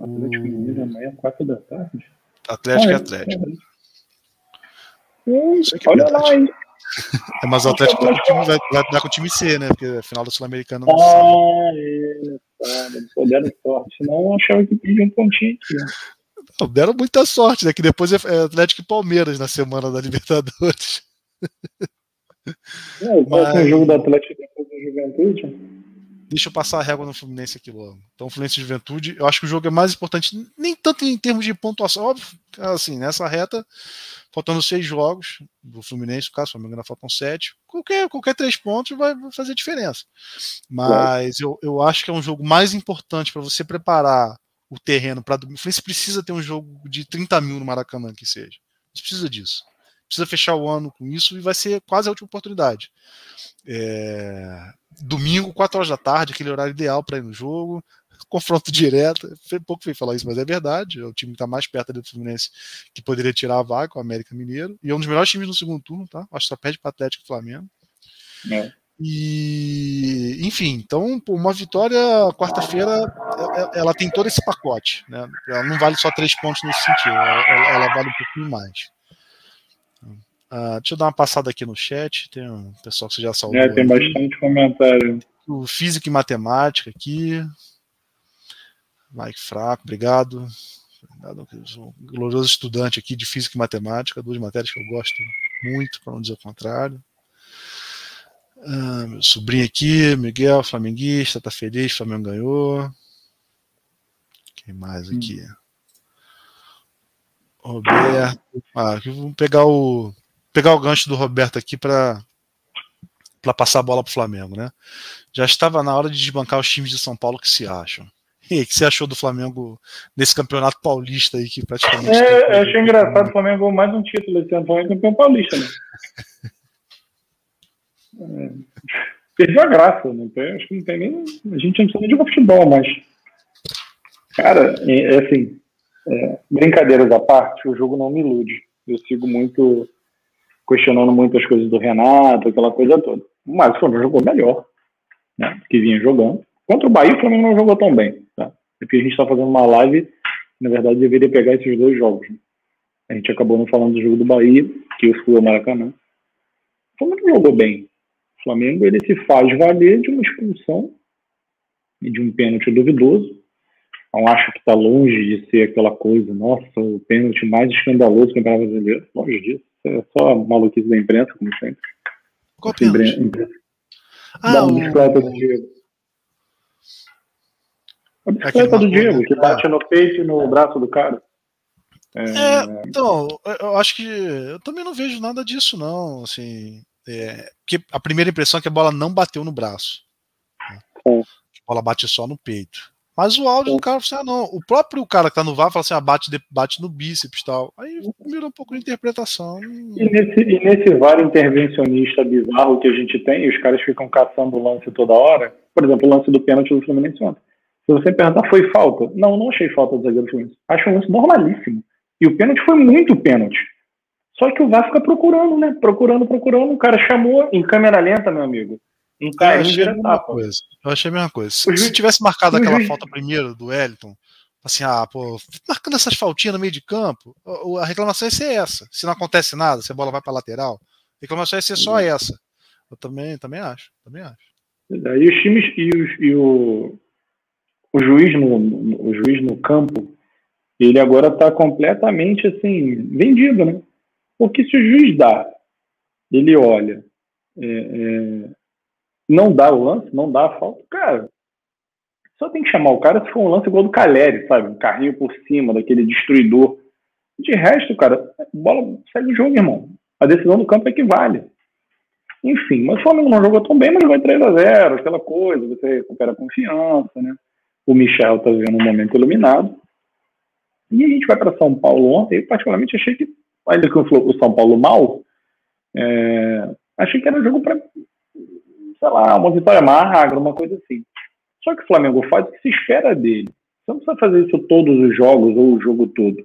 Atlético Mineiro amanhã 4 da tarde? Atlético ah, é, e Atlético. É. Olha lá, hein? É, mas o Atlético vai, vai, vai, dar com o time C, né? Porque a final do Sul-Americano não Ah, é, não deram sorte. Senão eu achava que pedia um pontinho aqui. Né? Não, deram muita sorte, né? Que depois é, é Atlético e Palmeiras na semana da Libertadores. Não, mas... o jogo do Atlético depois da Juventude. Deixa eu passar a régua no Fluminense aqui logo. Então, Fluminense e Juventude, eu acho que o jogo é mais importante, nem tanto em termos de pontuação, óbvio, assim, nessa reta, faltando seis jogos do Fluminense, no caso, não me engano, faltam sete. Qualquer, qualquer três pontos vai fazer diferença. Mas eu, eu acho que é um jogo mais importante para você preparar o terreno para. O Fluminense precisa ter um jogo de 30 mil no Maracanã, que seja. Precisa disso. Precisa fechar o ano com isso e vai ser quase a última oportunidade. É... Domingo, 4 horas da tarde, aquele horário ideal para ir no jogo confronto direto. Foi pouco feio falar isso, mas é verdade. É o time que está mais perto do Fluminense que poderia tirar a vaga, o América Mineiro. E é um dos melhores times no segundo turno, tá? Acho que só perde para Atlético e Flamengo. É. E, enfim, então uma vitória quarta-feira, ela, tem todo esse pacote, né? Ela não vale só três pontos nesse sentido, ela, ela vale um pouquinho mais. Uh, deixa eu dar uma passada aqui no chat. Tem um pessoal que você já salvou. É, tem aqui. bastante comentário. O física e matemática aqui. Mike Fraco, obrigado. obrigado. Sou um glorioso estudante aqui de física e matemática, duas matérias que eu gosto muito, para não dizer o contrário. Ah, meu sobrinho aqui, Miguel, flamenguista, tá feliz, Flamengo ganhou. Quem mais aqui? Hum. Roberto. Ah, aqui vamos pegar o pegar o gancho do Roberto aqui para para passar a bola para o Flamengo, né? Já estava na hora de desbancar os times de São Paulo que se acham. E o que você achou do Flamengo nesse campeonato paulista aí que praticamente. É, eu achei engraçado o Flamengo mais um título esse ano, Flamengo campeão paulista, né? é, perdeu a graça, né? Acho que não tem nem. A gente não precisa nem jogar futebol, mas. Cara, é, é assim. É, brincadeiras à parte, o jogo não me ilude. Eu sigo muito questionando muitas coisas do Renato, aquela coisa toda. Mas o Flamengo jogou melhor, né? Que vinha jogando. Contra o Bahia, o Flamengo não jogou tão bem. Tá? Porque a gente está fazendo uma live, na verdade, deveria pegar esses dois jogos. Né? A gente acabou não falando do jogo do Bahia, que eu fui ao Maracanã. O Flamengo jogou bem. O Flamengo ele se faz valer de uma expulsão e de um pênalti duvidoso. Não acho que está longe de ser aquela coisa, nossa, o pênalti mais escandaloso do Campeonato Brasileiro. Longe disso. É só maluquice da imprensa, como sempre. Qual pênalti? Ah, da bicicleta o... do Diego. A bicicleta do Diego, que bate no peito e no braço do cara. É... é... então, eu acho que eu também não vejo nada disso, não. Assim, é, porque a primeira impressão é que a bola não bateu no braço. Né? A bola bate só no peito. Mas o áudio do cara fala assim, ah, não. O próprio cara que tá no VAR fala assim, ah, bate, bate no bíceps e tal. Aí mira um pouco de interpretação. E nesse, e nesse VAR intervencionista bizarro que a gente tem, os caras ficam caçando o lance toda hora. Por exemplo, o lance do pênalti do Fluminense ontem. Se você perguntar, foi falta? Não, não achei falta do zagueiro Fluminense. Acho um lance normalíssimo. E o pênalti foi muito pênalti. Só que o VAR fica procurando, né? Procurando, procurando. O cara chamou em câmera lenta, meu amigo. Um cara eu achei a mesma coisa. Eu achei a mesma coisa. Se, se tivesse marcado aquela juiz... falta primeiro do Wellington, assim, ah, pô, marcando essas faltinhas no meio de campo, a reclamação ia ser essa. Se não acontece nada, se a bola vai para lateral, a reclamação ia ser só essa. Eu também, também acho, também acho. E os times e, os, e o, o juiz no, o juiz no campo, ele agora está completamente assim vendido, né? Porque se o juiz dá, ele olha, é, é, não dá o lance, não dá a falta, cara, Só tem que chamar o cara se for um lance igual do Caleri, sabe? Um carrinho por cima, daquele destruidor. De resto, cara, bola segue o jogo, irmão. A decisão do campo é que vale. Enfim, mas o Flamengo não jogou tão bem, mas jogou 3 a 0 aquela coisa, você recupera a confiança, né? O Michel tá vivendo um momento iluminado. E a gente vai para São Paulo ontem, eu particularmente achei que, ainda que o São Paulo mal, é, achei que era um jogo para, sei lá, uma vitória magra, uma coisa assim. Só que o Flamengo faz o que se espera dele. Você não precisa fazer isso todos os jogos ou o jogo todo.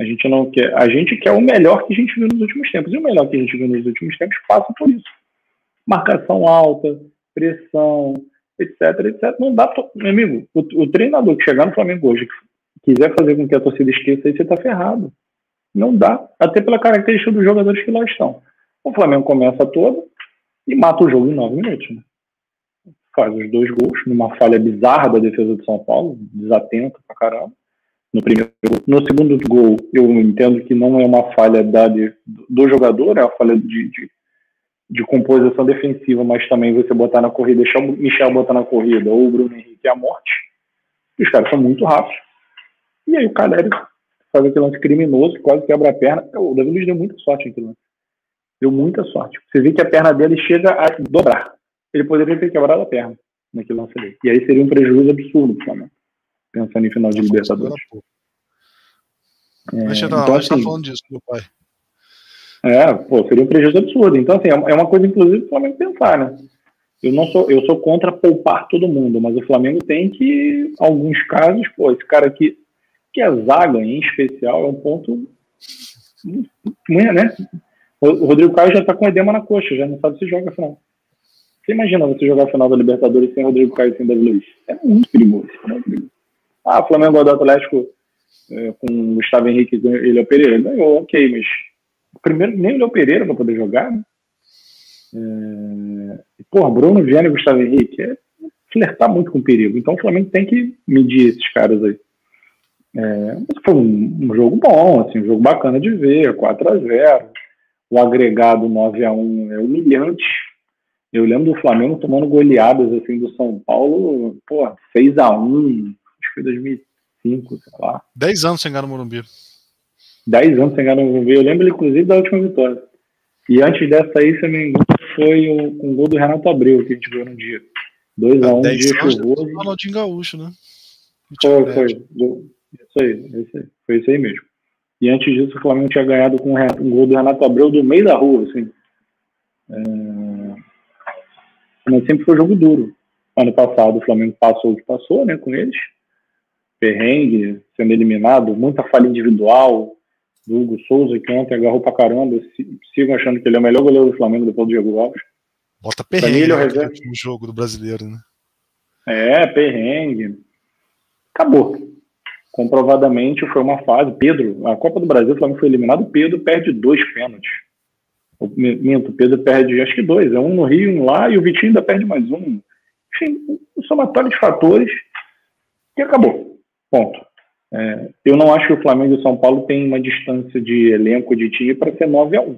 A gente não quer, a gente quer o melhor que a gente viu nos últimos tempos. E o melhor que a gente viu nos últimos tempos passa por isso. Marcação alta, pressão, etc, etc. Não dá, meu amigo, o, o treinador que chegar no Flamengo hoje que quiser fazer com que a torcida esqueça aí, você tá ferrado. Não dá, até pela característica dos jogadores que lá estão. O Flamengo começa todo e mata o jogo em nove minutos. Né? Faz os dois gols, numa falha bizarra da defesa de São Paulo, desatento pra caramba no primeiro. No segundo gol, eu entendo que não é uma falha da, do jogador, é uma falha de, de, de, composição defensiva, mas também você botar na corrida, deixar o Michel botar na corrida, ou o Bruno Henrique a morte. Os caras são muito rápidos. E aí o Caleri faz aquele lance criminoso, quase quebra a perna. O Davi Luiz deu muita sorte naquele lance. Deu muita sorte. Você vê que a perna dele chega a dobrar. Ele poderia ter quebrado a perna naquele lance ali. E aí seria um prejuízo absurdo pro Flamengo pensando em final de Libertadores. É, Deixa eu então, assim, tá falando disso, meu pai. É, pô, seria um prejuízo absurdo. Então, assim, é uma coisa, inclusive, do Flamengo pensar, né? Eu não sou, eu sou contra poupar todo mundo, mas o Flamengo tem que, alguns casos, pô, esse cara aqui, que é zaga em especial, é um ponto né? O Rodrigo Caio já tá com edema na coxa, já não sabe se joga final. Você imagina você jogar a final da Libertadores sem Rodrigo Caio e sem Davi Luiz? É muito perigoso, é. Ah, Flamengo do Atlético é, com Gustavo Henrique e Ilha Pereira. Ganhou, ok, mas primeiro nem o Ilha Pereira para poder jogar. Né? É, porra, Bruno Viana e Gustavo Henrique é flertar muito com o perigo. Então o Flamengo tem que medir esses caras aí. É, foi um, um, jogo bom, assim, um jogo bacana de ver, 4 a 0 O agregado 9 a 1 é humilhante. Eu lembro do Flamengo tomando goleadas assim do São Paulo, pô, 6 a 1 foi 2005, sei lá. 10 anos sem ganhar no Morumbi. 10 anos sem ganhar no Morumbi. Eu lembro, inclusive, da última vitória. E antes dessa aí, se eu me engano, foi o, um gol do Renato Abreu que a gente viu no dia. 2x1, um, um dia chuvoso. Foi Ronaldinho Gaúcho, né? Foi, foi. Isso aí, isso aí. Foi isso aí mesmo. E antes disso, o Flamengo tinha ganhado com um gol do Renato Abreu do meio da rua, assim. É... Mas sempre foi jogo duro. Ano passado, o Flamengo passou o que passou, né, com eles perrengue, sendo eliminado, muita falha individual do Hugo Souza, que ontem agarrou pra caramba. Sigo achando que ele é o melhor goleiro do Flamengo depois do Diego Alves. Bota perrengue no jogo do brasileiro, né? É, perrengue. Acabou. Comprovadamente foi uma fase. Pedro, a Copa do Brasil, o Flamengo foi eliminado. Pedro perde dois pênaltis. O minto, Pedro perde acho que dois. É um no Rio, um lá, e o Vitinho ainda perde mais um. Enfim, um somatório de fatores que acabou. Ponto. É, eu não acho que o Flamengo e o São Paulo têm uma distância de elenco de time para ser 9 a 1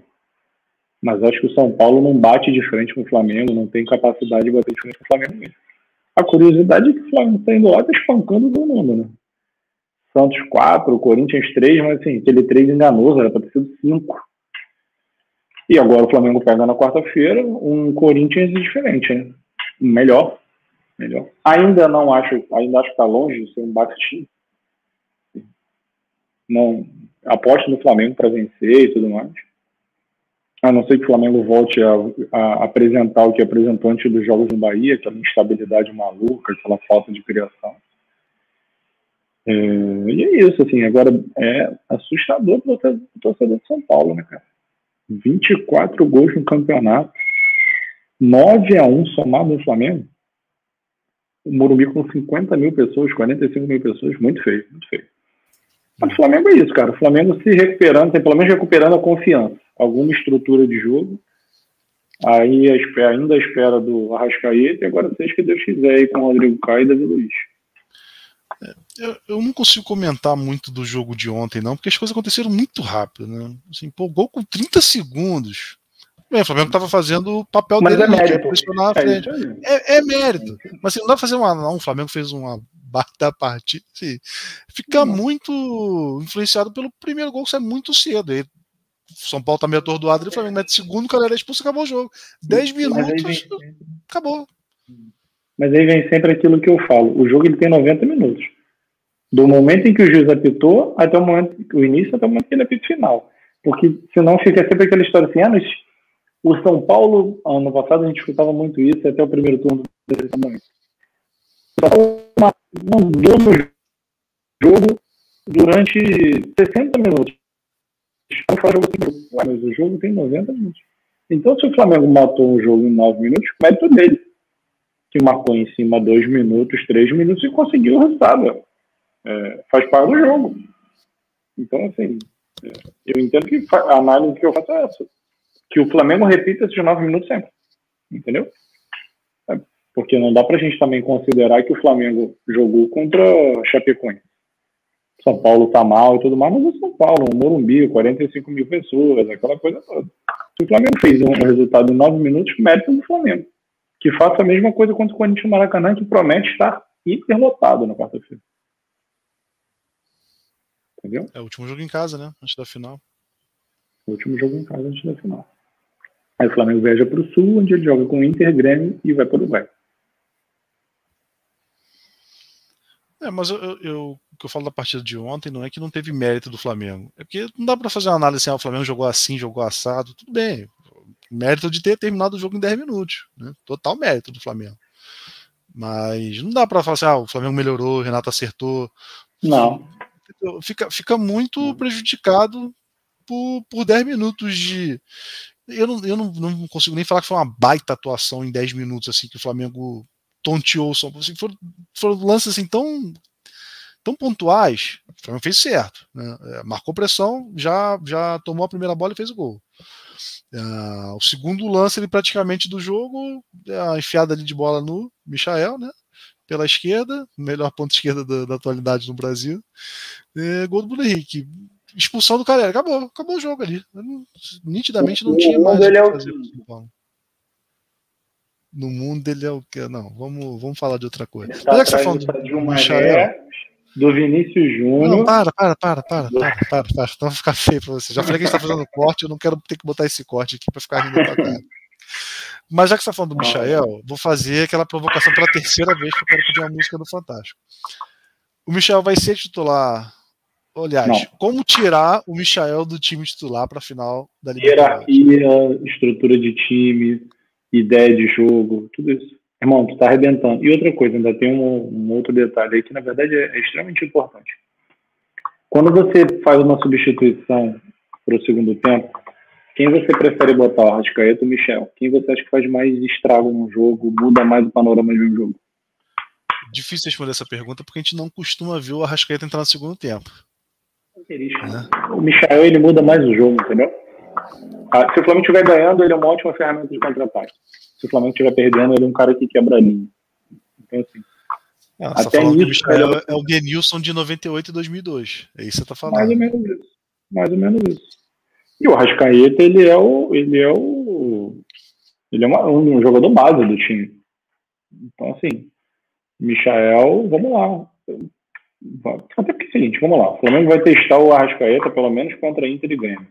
Mas acho que o São Paulo não bate de frente com o Flamengo, não tem capacidade de bater de frente com o Flamengo mesmo. A curiosidade é que o Flamengo está indo lá tá espancando todo mundo, né? Santos 4, Corinthians 3, mas assim, aquele 3 enganoso, era para ter sido 5. E agora o Flamengo pega na quarta-feira um Corinthians diferente, né? Melhor, melhor. Ainda não acho, ainda acho que está longe de ser um bate Não aposto no Flamengo para vencer e tudo mais. A não ser que o Flamengo volte a, a, apresentar o que apresentou antes dos jogos no Bahia, aquela instabilidade maluca, aquela falta de criação. É, e é isso, assim, agora é assustador para o torcedor de São Paulo, né, cara? 24 gols no campeonato, 9 a 1 somado no Flamengo o Morumbi com 50 mil pessoas, 45 mil pessoas, muito feio, muito feio. Mas o Flamengo é isso, cara. O Flamengo se recuperando, tem pelo menos recuperando a confiança, alguma estrutura de jogo. Aí ainda a espera do Arrascaeta e agora seja que Deus quiser aí com o Rodrigo Caio e Davi Luiz. É, eu, eu, não consigo comentar muito do jogo de ontem, não, porque as coisas aconteceram muito rápido, né? Assim, pô, gol com 30 segundos. o Flamengo estava fazendo o papel Mas dele é mérito. pressionar a frente. É, é, é, mérito. Mas assim, não dá pra fazer uma. Não, o Flamengo fez uma da partida. Assim, fica não. muito influenciado pelo primeiro gol que sai muito cedo. E São Paulo tá meio atordoado, e o Flamengo mete segundo, o cara era expulso acabou o jogo. 10 minutos, acabou. Mas aí vem sempre aquilo que eu falo: o jogo ele tem 90 minutos. Do momento em que o juiz apitou até o momento, o início até o momento que ele apita final. Porque senão fica sempre aquela história assim, ah, nos, o São Paulo, ano passado a gente escutava muito isso até o primeiro turno desse momento. São Paulo mandou no jogo durante 60 minutos. Mas o jogo tem 90 minutos. Então, se o Flamengo matou um jogo em 9 minutos, mérito dele. Que marcou em cima 2 minutos, 3 minutos e conseguiu o resultado. É, faz parte do jogo. Então, assim, é, eu entendo que a análise que eu faço é essa. Que o Flamengo repita esses 9 minutos sempre. Entendeu? É, porque não dá pra gente também considerar que o Flamengo jogou contra Chapecoense. São Paulo tá mal e tudo mais, mas o São Paulo, o Morumbi, 45 mil pessoas, aquela coisa toda. Se o Flamengo fez um resultado em 9 minutos, mérito do Flamengo. Que faça a mesma coisa contra o Corinthians Maracanã, que promete estar hiperlotado na quarta-feira. Entendeu? É o último jogo em casa, né? Antes da final. O último jogo em casa antes da final. Aí o Flamengo viaja para o Sul, onde ele joga com o Inter, Grêmio e vai para o Uruguai. É, mas eu, eu, o que eu falo da partida de ontem não é que não teve mérito do Flamengo. É porque não dá para fazer uma análise assim, ah, o Flamengo jogou assim, jogou assado, tudo bem. Mérito de ter terminado o jogo em 10 minutos. Né? Total mérito do Flamengo. Mas não dá para falar assim, ah, o Flamengo melhorou, o Renato acertou. Não. Fica, fica muito prejudicado por, por 10 minutos de. Eu, não, eu não, não consigo nem falar que foi uma baita atuação em 10 minutos, assim, que o Flamengo tonteou o São Paulo. Assim, foram, foram lances assim tão, tão pontuais. O Flamengo fez certo. Né? É, marcou pressão, já, já tomou a primeira bola e fez o gol. Uh, o segundo lance ele praticamente do jogo, é a enfiada ali de bola no Michael, né? Pela esquerda, melhor ponto esquerda da, da atualidade no Brasil. É, gol do Bruno Henrique. Expulsão do cara, acabou, acabou o jogo ali. Nitidamente não tinha mais fazer com o no mundo ele é o que? Não, vamos, vamos falar de outra coisa. Tá Mas é que você tá falando do, do Michael? Do Vinícius Júnior. Não, para, para, para, para, para, para, para, Não vai ficar feio pra você. Já falei que a gente tá fazendo corte, eu não quero ter que botar esse corte aqui pra ficar rindo pra cara. Mas já que você tá falando do Michael, vou fazer aquela provocação pela terceira vez que eu quero pedir uma música do Fantástico. O Michel vai ser titular. Aliás, não. como tirar o Michael do time titular para a final da Libertadores? Hierarquia, estrutura de time, ideia de jogo, tudo isso. Irmão, tu tá arrebentando. E outra coisa, ainda tem um, um outro detalhe aí que na verdade é, é extremamente importante. Quando você faz uma substituição para o segundo tempo, quem você prefere botar, o Arrascaeta ou o Michel? Quem você acha que faz mais estrago no jogo, muda mais o panorama de um jogo? Difícil responder essa pergunta porque a gente não costuma ver o Arrascaeta entrar no segundo tempo. É. O Michel ele muda mais o jogo, entendeu? Ah, se o Flamengo estiver ganhando, ele é uma ótima ferramenta de contra-ataque. Se o Flamengo estiver perdendo, ele é um cara que quebra a linha. Então, assim. Ah, tá até isso, que o é, é o Denilson de 98 e 2002. É isso que você tá falando. Mais ou menos isso. Mais ou menos isso. E o Rascaeta, ele é o. Ele é o. Ele é uma, um jogador base do time. Então, assim, Michael, vamos lá. Até porque é o seguinte, vamos lá. O Flamengo vai testar o Arrascaeta pelo menos contra a Inter e Grêmio.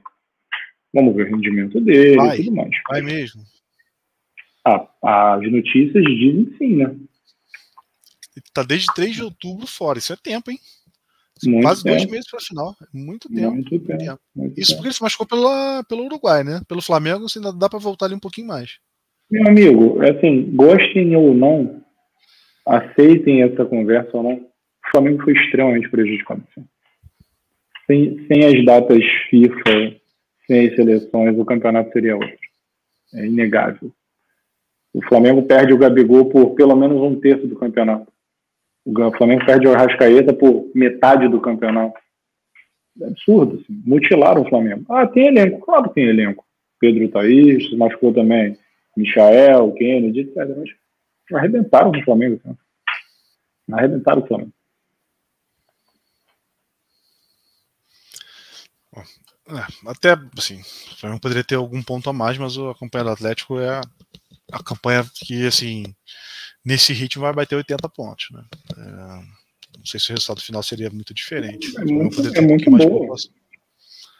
Vamos ver o rendimento dele e tudo mais. Vai mesmo. Ah, as notícias dizem que sim, né? Tá desde 3 de outubro fora. Isso é tempo, hein? Muito Quase tempo. dois meses para final. Muito tempo. Muito tempo. Muito tempo. Muito Isso tempo. porque ele se machucou pela, pelo Uruguai, né? Pelo Flamengo, assim, ainda dá para voltar ali um pouquinho mais. Meu amigo, assim, gostem ou não, aceitem essa conversa ou não, o Flamengo foi extremamente prejudicado. Assim. Sem, sem as datas FIFA sem as seleções, o campeonato seria outro. É inegável. O Flamengo perde o Gabigol por pelo menos um terço do campeonato. O Flamengo perde o Arrascaeta por metade do campeonato. É absurdo, assim. Mutilaram o Flamengo. Ah, tem elenco. Claro que tem elenco. Pedro Thaís, se machucou também. Michael, Kennedy, etc. Mas arrebentaram o Flamengo. Assim. Arrebentaram o Flamengo. É, até, assim, o Flamengo poderia ter algum ponto a mais, mas a campanha do Atlético é a campanha que, assim, nesse ritmo vai bater 80 pontos, né? É, não sei se o resultado final seria muito diferente. É muito, é muito um bom.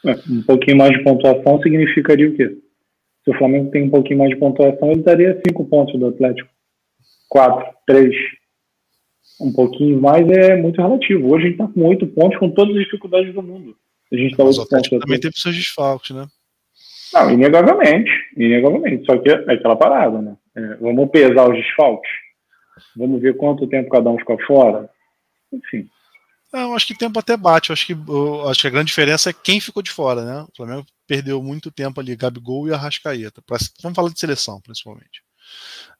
É, um pouquinho mais de pontuação significaria o quê? Se o Flamengo tem um pouquinho mais de pontuação, ele daria 5 pontos do Atlético. 4, 3. Um pouquinho mais é muito relativo. Hoje a gente está com 8 pontos com todas as dificuldades do mundo. A gente tá Mas o Atlético também teve seus desfalques, né? Não, inegavelmente. Inegavelmente. Só que é aquela parada, né? É, vamos pesar os desfalques. Vamos ver quanto tempo cada um fica fora. Enfim. Não, acho que tempo até bate. Acho que, eu, acho que a grande diferença é quem ficou de fora, né? O Flamengo perdeu muito tempo ali, Gabigol e Arrascaeta. Pra, vamos falar de seleção, principalmente.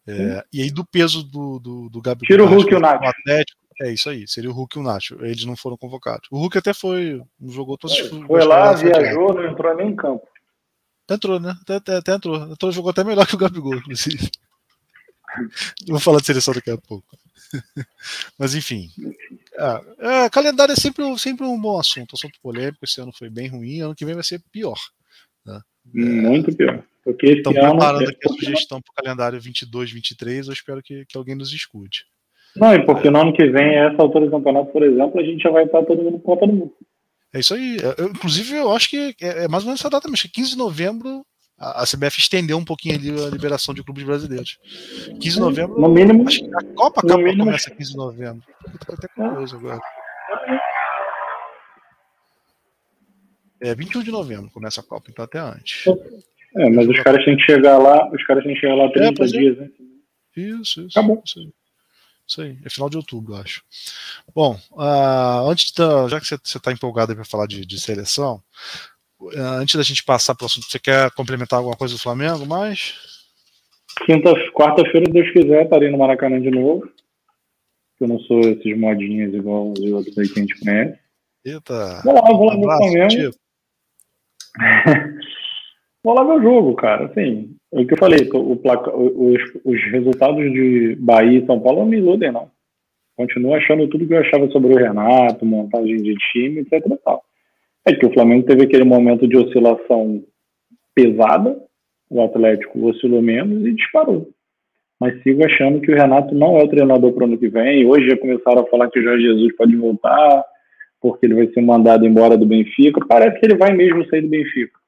É, e aí, do peso do, do, do Gabigol. Tira o Hulk e o Nath. Atlético, é isso aí, seria o Hulk e o Nacho. Eles não foram convocados. O Hulk até foi, jogou todos os. Foi lá, viajou, não entrou nem em campo. Entrou, né? Até, até, até entrou. entrou. Jogou até melhor que o Gabigol, inclusive. Vou falar de seleção daqui a pouco. Mas enfim. É, é, calendário é sempre, sempre um bom assunto. Assunto polêmico. Esse ano foi bem ruim. Ano que vem vai ser pior. Né? Muito pior. Porque Estão preparando é aqui a sugestão para o calendário 22, 23. Eu espero que, que alguém nos escute. Não, e porque no ano que vem, essa altura do campeonato, por exemplo, a gente já vai estar todo mundo com Copa do Mundo. É isso aí. Eu, inclusive, eu acho que é, é mais ou menos essa data, mas 15 de novembro a, CBF estendeu um pouquinho ali a liberação de clubes brasileiros. 15 de novembro. No mínimo. Acho que a Copa, a Copa mínimo, começa 15 de novembro. Tô até curioso agora. É 21 de novembro começa a Copa, então até antes. É, mas os caras têm que chegar lá, os caras têm que chegar lá 30 é, dias, né? Isso, isso. Acabou. Isso aí. Isso aí, é final de outubro, acho. Bom, uh, antes da, já que você está empolgado para falar de, de seleção, uh, antes da gente passar para o assunto, você quer complementar alguma coisa do Flamengo mais? Quinta, quarta-feira, se Deus quiser, estarei no Maracanã de novo. Eu não sou esses modinhos igual os outros aí que a gente conhece. Eita! Vou lá, vou lá ver o Flamengo. vou lá ver o jogo, cara. Assim, é o que eu falei, o os, os resultados de Bahia e São Paulo não me iludem, não. Continuo achando tudo que eu achava sobre o Renato, montagem de time, etc. Tal. É que o Flamengo teve aquele momento de oscilação pesada, o Atlético oscilou menos e disparou. Mas sigo achando que o Renato não é o treinador para o ano que vem. Hoje já começaram a falar que o Jorge Jesus pode voltar, porque ele vai ser mandado embora do Benfica. Parece que ele vai mesmo sair do Benfica.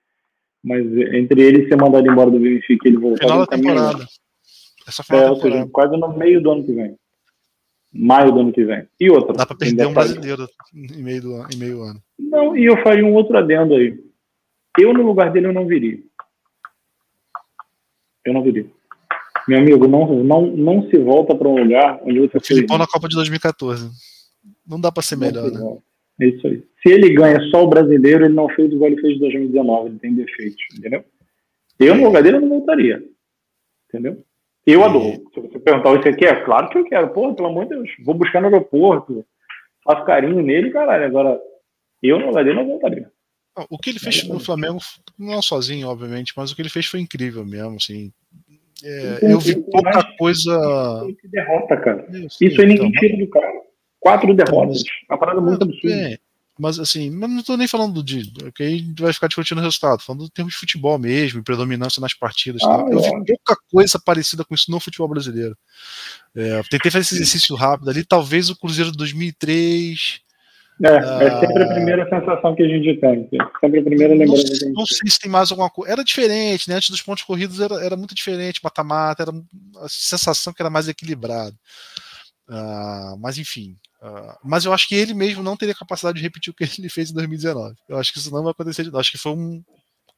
Mas entre ele ser mandado embora do Benfica e ele voltar. Final da temporada. Essa final é, temporada. Seja, quase no meio do ano que vem. Maio do ano que vem. E outra. Dá para perder um brasileiro em meio, do, em meio ano. Não, e eu faria um outro adendo aí. Eu, no lugar dele, eu não viria. Eu não viria. Meu amigo, não, não, não se volta para um lugar onde você. Filipão na Copa de 2014. Não dá para ser melhor, né? É isso aí. Se ele ganha só o brasileiro, ele não fez igual ele fez em 2019, ele tem defeitos, entendeu? Eu, no lugar dele, eu não voltaria. Entendeu? Eu adoro. Se você perguntar o que você quer, claro que eu quero. Porra, pelo amor de Deus. Vou buscar no aeroporto, faço carinho nele, caralho. Agora, eu, no lugar dele, não voltaria. O que ele fez no Flamengo, não sozinho, obviamente, mas o que ele fez foi incrível mesmo, assim. É, eu vi pouca coisa. Derrota, cara. Isso, Isso aí ninguém então, tira do cara. Quatro derrotas. Uma parada muito absurda. É, mas assim, mas não estou nem falando de. que aí vai ficar discutindo o resultado, falando do termo de futebol mesmo, predominância nas partidas. Ah, eu vi pouca coisa parecida com isso no futebol brasileiro. É, tentei fazer esse exercício rápido ali, talvez o Cruzeiro de 2003. É, ah, é sempre a primeira sensação que a gente tem. Sempre a primeira lembrança a gente Não sei se tem mais alguma coisa. Era diferente, né? Antes dos pontos corridos era, era muito diferente, mata-mata, era a sensação que era mais equilibrado. Uh, mas enfim. Uh, mas eu acho que ele mesmo não teria capacidade de repetir o que ele fez em 2019. Eu acho que isso não vai acontecer. Eu acho que foi um.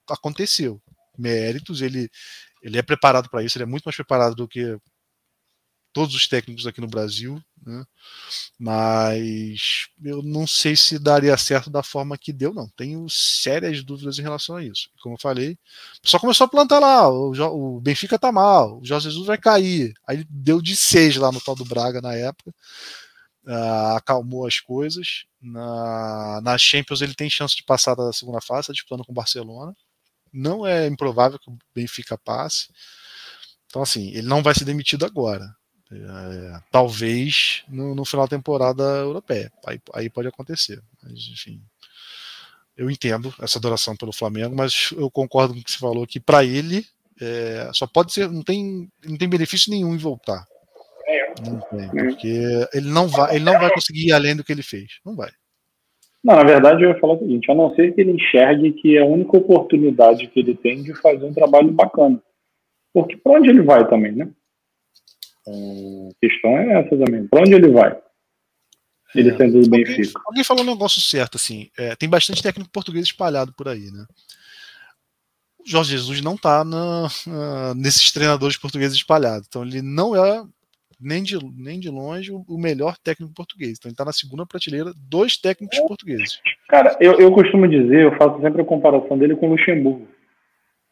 Aconteceu. Méritos, ele, ele é preparado para isso, ele é muito mais preparado do que todos os técnicos aqui no Brasil, né? mas eu não sei se daria certo da forma que deu, não. Tenho sérias dúvidas em relação a isso. Como eu falei, só começou a plantar lá, o, Benfica tá mal, o Jorge Jesus vai cair. Aí deu de seis lá no tal do Braga na época, uh, acalmou as coisas. Na, na Champions ele tem chance de passar da segunda fase, tá disputando com o Barcelona. Não é improvável que o Benfica passe. Então, assim, ele não vai ser demitido agora. É, talvez no, no, final da temporada europeia. Aí, aí pode acontecer. Mas, enfim. eu entendo essa adoração pelo Flamengo, mas eu concordo com o que você falou que para ele é, só pode ser, não tem, não tem benefício nenhum em voltar. Não tem, porque ele não vai, ele não vai conseguir ir além do que ele fez. Não vai. Não, na verdade eu ia falar o seguinte, a não ser que ele enxergue que é a única oportunidade que ele tem de fazer um trabalho bacana. Porque para onde ele vai também, né? A questão é essa também. Para onde ele vai? Ele é. sendo do Benfica. Alguém falou um negócio certo, assim. É, tem bastante técnico português espalhado por aí, né? O Jorge Jesus não está nesses treinadores portugueses espalhados. Então ele não é nem de, nem de longe o melhor técnico português. Então ele está na segunda prateleira dos técnicos portugueses. Cara, eu, eu costumo dizer, eu faço sempre a comparação dele com o Luxemburgo.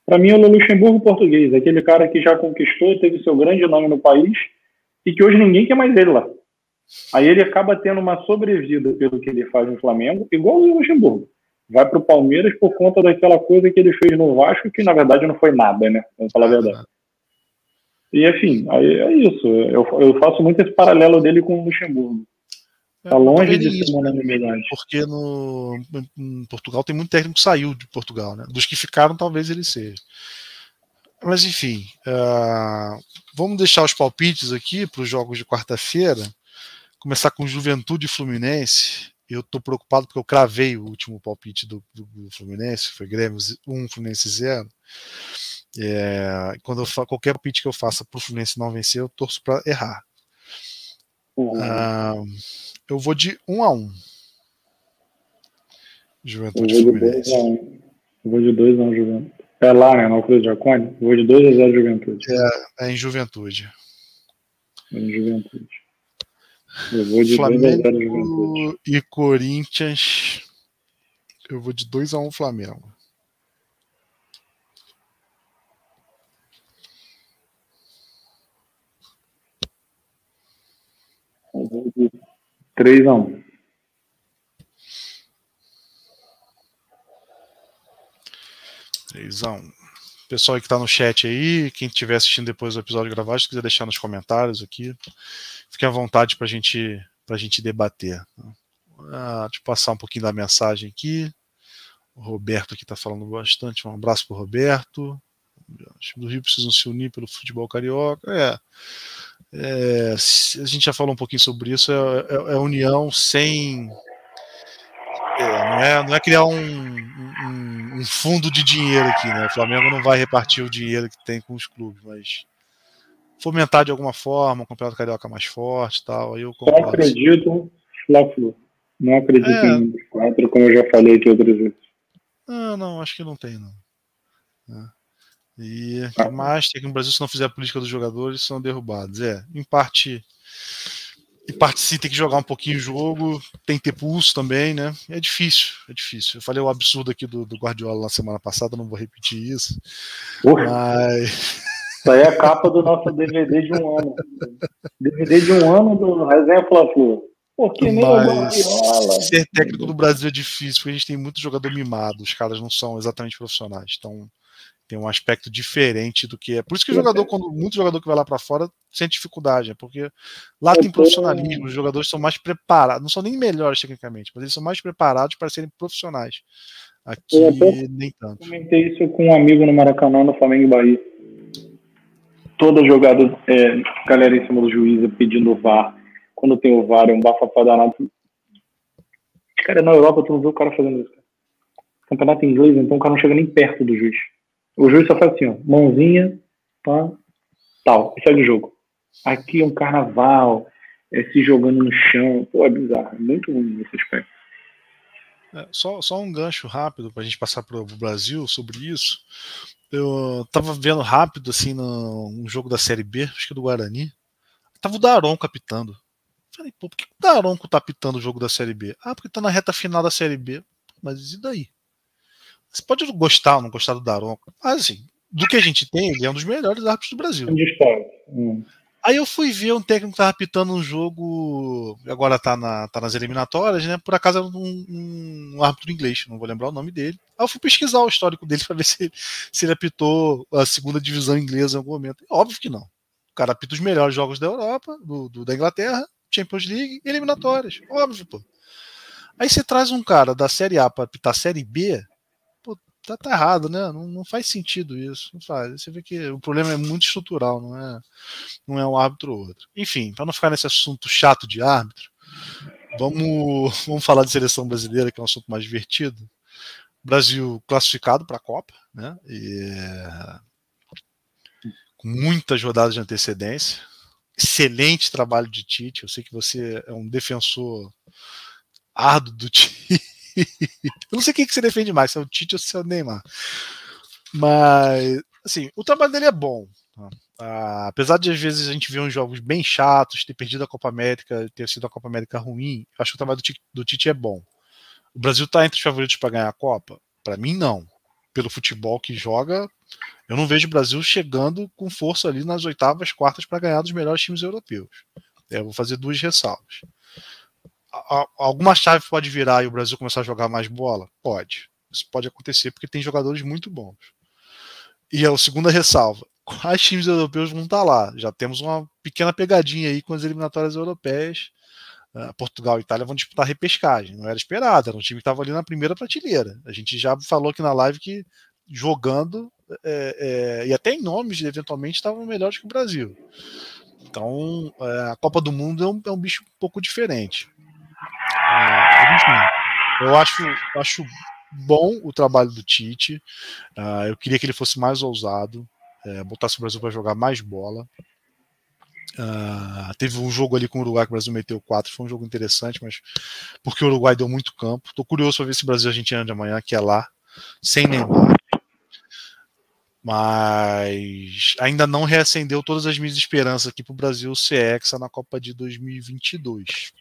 Para mim, é o Luxemburgo português, aquele cara que já conquistou, teve seu grande nome no país e que hoje ninguém quer mais ele lá. Aí ele acaba tendo uma sobrevida pelo que ele faz no Flamengo, igual o Luxemburgo. Vai para o Palmeiras por conta daquela coisa que ele fez no Vasco, que na verdade não foi nada, né? Vamos falar a verdade. E enfim, aí é isso. Eu, eu faço muito esse paralelo dele com o Luxemburgo. Tá é, longe de ser uma unanimidade. Porque no, em Portugal tem muito técnico que saiu de Portugal, né? Dos que ficaram, talvez ele seja. Mas enfim, uh, vamos deixar os palpites aqui para os jogos de quarta-feira. Começar com Juventude e Fluminense. Eu estou preocupado porque eu cravei o último palpite do, do, do Fluminense, foi Grêmio 1, Fluminense 0. É, quando eu qualquer palpite que eu faça para o Fluminense não vencer, eu torço para errar. Uhum. Ah, eu vou de 1 a 1 Juventude eu vou de Fluminense. Eu vou de 2 a 1 Juventude. É lá, né? Na Cruz de Arcone? Vou de 2 a 0 Juventude. É, é em Juventude. É em Juventude. Eu vou de Flamengo 2 a 0 Juventude. E Corinthians. Eu vou de 2 a 1 Flamengo. Eu vou de 3 a 1 3 a 1 Pessoal que está no chat aí, quem estiver assistindo depois do episódio gravado, se quiser deixar nos comentários aqui, fique à vontade para gente, a gente debater. Ah, deixa eu passar um pouquinho da mensagem aqui. O Roberto aqui está falando bastante. Um abraço para o Roberto. Os times do Rio precisam se unir pelo futebol carioca. É, é, a gente já falou um pouquinho sobre isso. É, é, é união sem. É, não, é, não é criar um, um, um, fundo de dinheiro aqui, né? O Flamengo não vai repartir o dinheiro que tem com os clubes, mas fomentar de alguma forma, um campeonato carioca mais forte tal. Aí eu concordo. Só acredito. Não acredito é. em quatro, como eu já falei aqui outras vezes. Não, não, acho que não tem, não. E o que mais tem que no Brasil, se não fizer a política dos jogadores, são derrubados. É, em parte. Em parte sim, tem que jogar um pouquinho o jogo, tem que ter pulso também, né? É difícil, é difícil. Eu falei o absurdo aqui do, do Guardiola na semana passada, não vou repetir isso. Mas. Isso aí é a capa do nosso DVD de um ano. DVD de um ano do Resenha Fla-Flu. Porque nem Mas ser técnico do Brasil é difícil, porque a gente tem muito jogador mimado, os caras não são exatamente profissionais. Então, tem um aspecto diferente do que é. Por isso que o jogador, quando muito jogador que vai lá para fora, sente dificuldade, é porque lá tem profissionalismo, os jogadores são mais preparados, não são nem melhores tecnicamente, mas eles são mais preparados para serem profissionais. Aqui nem tanto. Comentei isso com um amigo no Maracanã, no Flamengo e Bahia. Toda jogada, é, galera em cima do juiz pedindo o VAR. Quando tem o VAR, é um bafafá danado. Cara, na Europa tu não vê o cara fazendo isso. Campeonato inglês, então o cara não chega nem perto do juiz. O juiz só faz assim, ó, mãozinha, pá, tal, e segue o jogo. Aqui é um carnaval, é se jogando no chão, pô, é bizarro, é muito ruim nesse aspecto. É, só, só um gancho rápido para a gente passar para o Brasil sobre isso. Eu tava vendo rápido assim no, um jogo da Série B, acho que do Guarani. Tava o Daronco apitando. Falei, pô, por que o Daronco tá apitando o jogo da Série B? Ah, porque tá na reta final da Série B. Mas e daí? Você pode gostar ou não gostar do Daronco, mas assim, do que a gente tem, ele é um dos melhores árbitros do Brasil. Hum. Aí eu fui ver um técnico que estava apitando um jogo, agora tá, na, tá nas eliminatórias, né? Por acaso era um, um árbitro inglês, não vou lembrar o nome dele. Aí eu fui pesquisar o histórico dele para ver se, se ele apitou a segunda divisão inglesa em algum momento. óbvio que não. O cara apita os melhores jogos da Europa, do, do da Inglaterra, Champions League eliminatórias. Óbvio, pô. Aí você traz um cara da Série A para apitar Série B, tá, tá errado, né? Não, não, faz sentido isso. Não faz. Você vê que o problema é muito estrutural, não é, não é um árbitro ou outro. Enfim, para não ficar nesse assunto chato de árbitro, vamos, vamos falar de seleção brasileira, que é um assunto mais divertido. Brasil classificado para a Copa, né? E, com muitas rodadas de antecedência. Excelente trabalho de Tite. Eu sei que você é um defensor árduo do Tite. Eu não sei quem que você defende mais, se é o Tite ou se é o Neymar. Mas, assim, o trabalho dele é bom. Tá? Ah, apesar de às vezes a gente ver uns jogos bem chatos, ter perdido a Copa América, ter sido a Copa América ruim, acho que o trabalho do Tite, do Tite é bom. O Brasil está entre os favoritos para ganhar a Copa? Para mim, não. Pelo futebol que joga, eu não vejo o Brasil chegando com força ali nas oitavas, quartas para ganhar dos melhores times europeus. Eu vou fazer duas ressalvas. Alguma chave pode virar e o Brasil começar a jogar mais bola? Pode. Isso pode acontecer porque tem jogadores muito bons. E a segunda ressalva: quais times europeus vão estar lá? Já temos uma pequena pegadinha aí com as eliminatórias europeias. Uh, Portugal e Itália vão disputar repescagem. Não era esperado, era um time que estava ali na primeira prateleira. A gente já falou aqui na live que jogando é, é, e até em nomes eventualmente estavam melhores que o Brasil. Então é, a Copa do Mundo é um, é um bicho um pouco diferente. É, enfim, eu acho, acho bom o trabalho do Tite. Uh, eu queria que ele fosse mais ousado, é, botasse o Brasil para jogar mais bola. Uh, teve um jogo ali com o Uruguai que o Brasil meteu 4, foi um jogo interessante, mas porque o Uruguai deu muito campo. Tô curioso para ver se o Brasil a Argentina de amanhã, que é lá, sem Neymar. Mas ainda não reacendeu todas as minhas esperanças aqui para o Brasil ser hexa na Copa de 2022.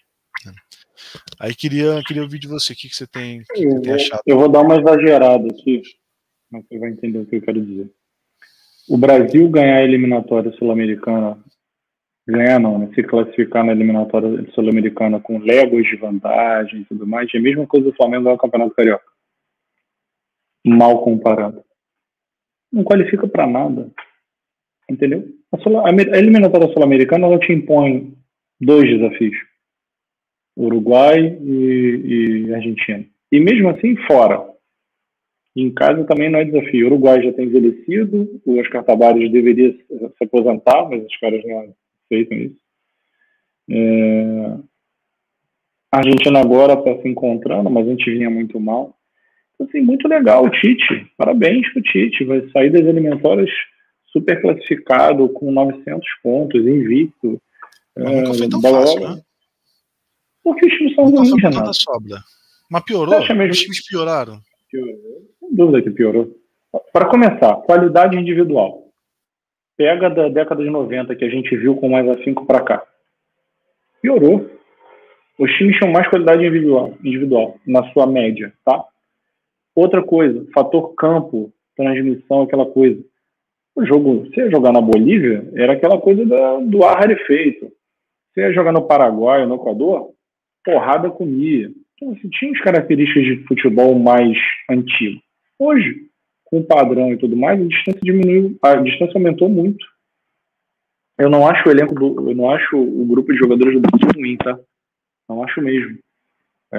Aí queria, queria ouvir de você, o que, que você tem, que eu, tem achado? Eu vou dar uma exagerada aqui, mas você vai entender o que eu quero dizer. O Brasil ganhar a eliminatória sul-americana ganhar não, né? Se classificar na eliminatória sul-americana com legos de vantagem e tudo mais, é a mesma coisa do Flamengo ganhar o Campeonato Carioca. Mal comparado. Não qualifica para nada. Entendeu? A, a eliminatória sul-americana ela te impõe dois desafios: Uruguai e, e Argentina. E mesmo assim, fora. Em casa também não é desafio. O Uruguai já tem envelhecido, o Oscar Tabares deveria se aposentar, mas os caras não aceitam isso. É... A Argentina agora está se encontrando, mas a gente vinha muito mal. Então, assim, muito legal o Tite. Parabéns para o Tite. Vai sair das eliminatórias super classificado, com 900 pontos, invicto. Nunca foi tão bola... fácil, né? Porque os times são ruins, Renato. Sobra. Mas piorou? Mesmo... Os times pioraram? Piorou. Sem dúvida que piorou. Para começar, qualidade individual. Pega da década de 90, que a gente viu com mais afinco para cá. Piorou. Os times tinham mais qualidade individual, individual, na sua média, tá? Outra coisa, fator campo, transmissão, aquela coisa. O jogo, você ia jogar na Bolívia, era aquela coisa da, do ar rarefeito. Você ia jogar no Paraguai ou no Equador, porrada comia. Então, assim, tinha as características de futebol mais antigo. Hoje, com o padrão e tudo mais, a distância diminuiu, a distância aumentou muito. Eu não acho o elenco do, eu não acho o grupo de jogadores do Brasil ruim, tá? Não acho mesmo. É,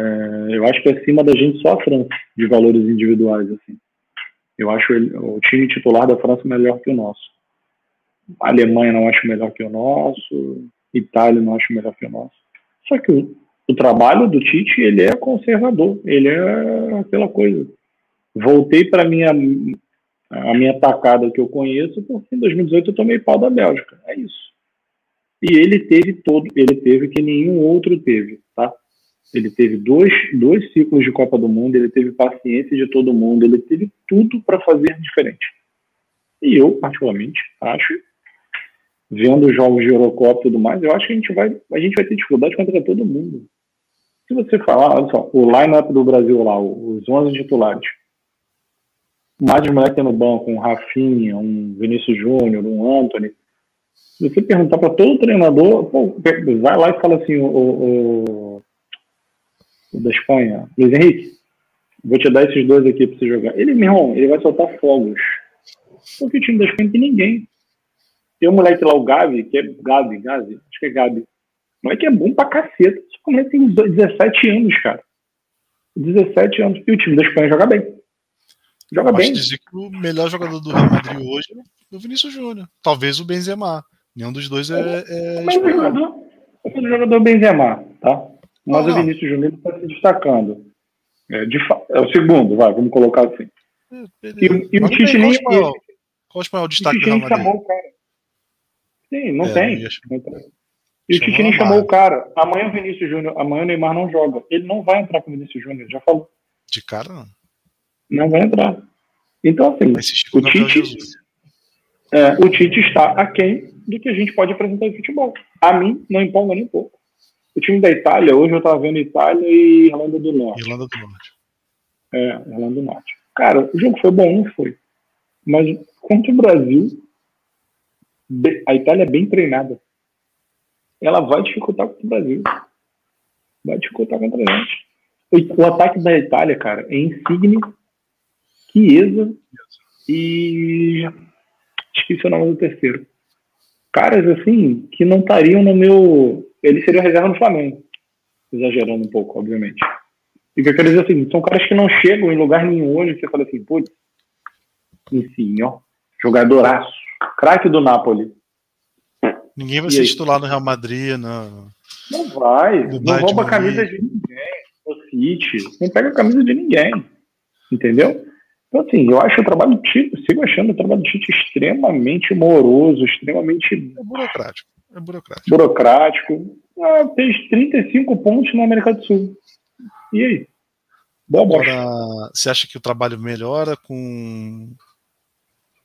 eu acho que acima da gente só a França de valores individuais assim. Eu acho ele, o time titular da França melhor que o nosso. A Alemanha não acho melhor que o nosso. Itália não acho melhor que o nosso. Só que o, trabalho do Tite ele é conservador. Ele é aquela coisa voltei para minha a minha tacada que eu conheço, porque em 2018 eu tomei pau da Bélgica. É isso. E ele teve todo, ele teve que nenhum outro teve, tá? Ele teve dois, dois ciclos de Copa do Mundo, ele teve paciência de todo mundo, ele teve tudo para fazer diferente. E eu, particularmente, acho, vendo os jogos de Eurocopa e tudo mais, eu acho que a gente vai, a gente vai ter dificuldade contra todo mundo. Se você falar, olha só, o line-up do Brasil lá, os 11 titulares, mais de moleque no banco, um Rafinha, um Vinícius Júnior, um Anthony. Se você perguntar para todo treinador, pô, vai lá e fala assim, o, o, o, da Espanha, Luiz Henrique, vou te dar esses dois aqui para você jogar. Ele, meu irmão, ele vai soltar fogos. Porque o time da Espanha tem ninguém. Tem um moleque lá, o Gavi, que é Gavi, Gavi, acho que é Gabi. O moleque é bom pra caceta. Esse moleque tem 17 anos, cara. 17 anos. E o time da Espanha joga bem. Joga bem. dizer que o melhor jogador do Real Madrid hoje é o Vinícius Júnior. Talvez o Benzema. Nenhum dos dois é. é Mas o jogador, o jogador Benzema, tá? Mas não, o Vinícius Júnior está se destacando. É, de, é o segundo, vai, vamos colocar assim. É, e, e o Tite nem. Qual, é o destaque do Real Madrid? Chamou o cara. Sim, não, é, tem. não tem. E o Tite nem chamou o cara. Amanhã o Vinícius Júnior, amanhã o Neymar não joga. Ele não vai entrar com o Vinícius Júnior, já falou. De cara, não. Não vai entrar. Então, assim, o Tite, é, o Tite está aquém do que a gente pode apresentar em futebol. A mim, não empolga nem um pouco. O time da Itália, hoje eu estava vendo Itália e Irlanda do Norte. Irlanda do Norte. É, Irlanda do Norte. Cara, o jogo foi bom, não foi. Mas contra o Brasil, a Itália é bem treinada ela vai dificultar contra o Brasil. Vai dificultar contra a gente. O, ataque da Itália, cara, é Insigne, Chiesa e. Esqueci o nome do terceiro. Caras, assim, que não estariam no meu. Eles seriam reserva no Flamengo. Exagerando um pouco, obviamente. E que eu quero dizer assim, são caras que não chegam em lugar nenhum hoje. Você fala assim, putz, Insigne, ó, jogadoraço, craque do Napoli. Ninguém vai e ser aí? titular no Real Madrid, não. Não vai. não rouba a camisa de ninguém. O City. Não pega a camisa de ninguém. Entendeu? Então, assim, eu acho o trabalho do Tite, sigo achando o trabalho do Tite extremamente moroso, extremamente. É burocrático. É burocrático. Burocrático. Ah, fez 35 pontos na América do Sul. E aí? Boa Agora, você acha que o trabalho melhora com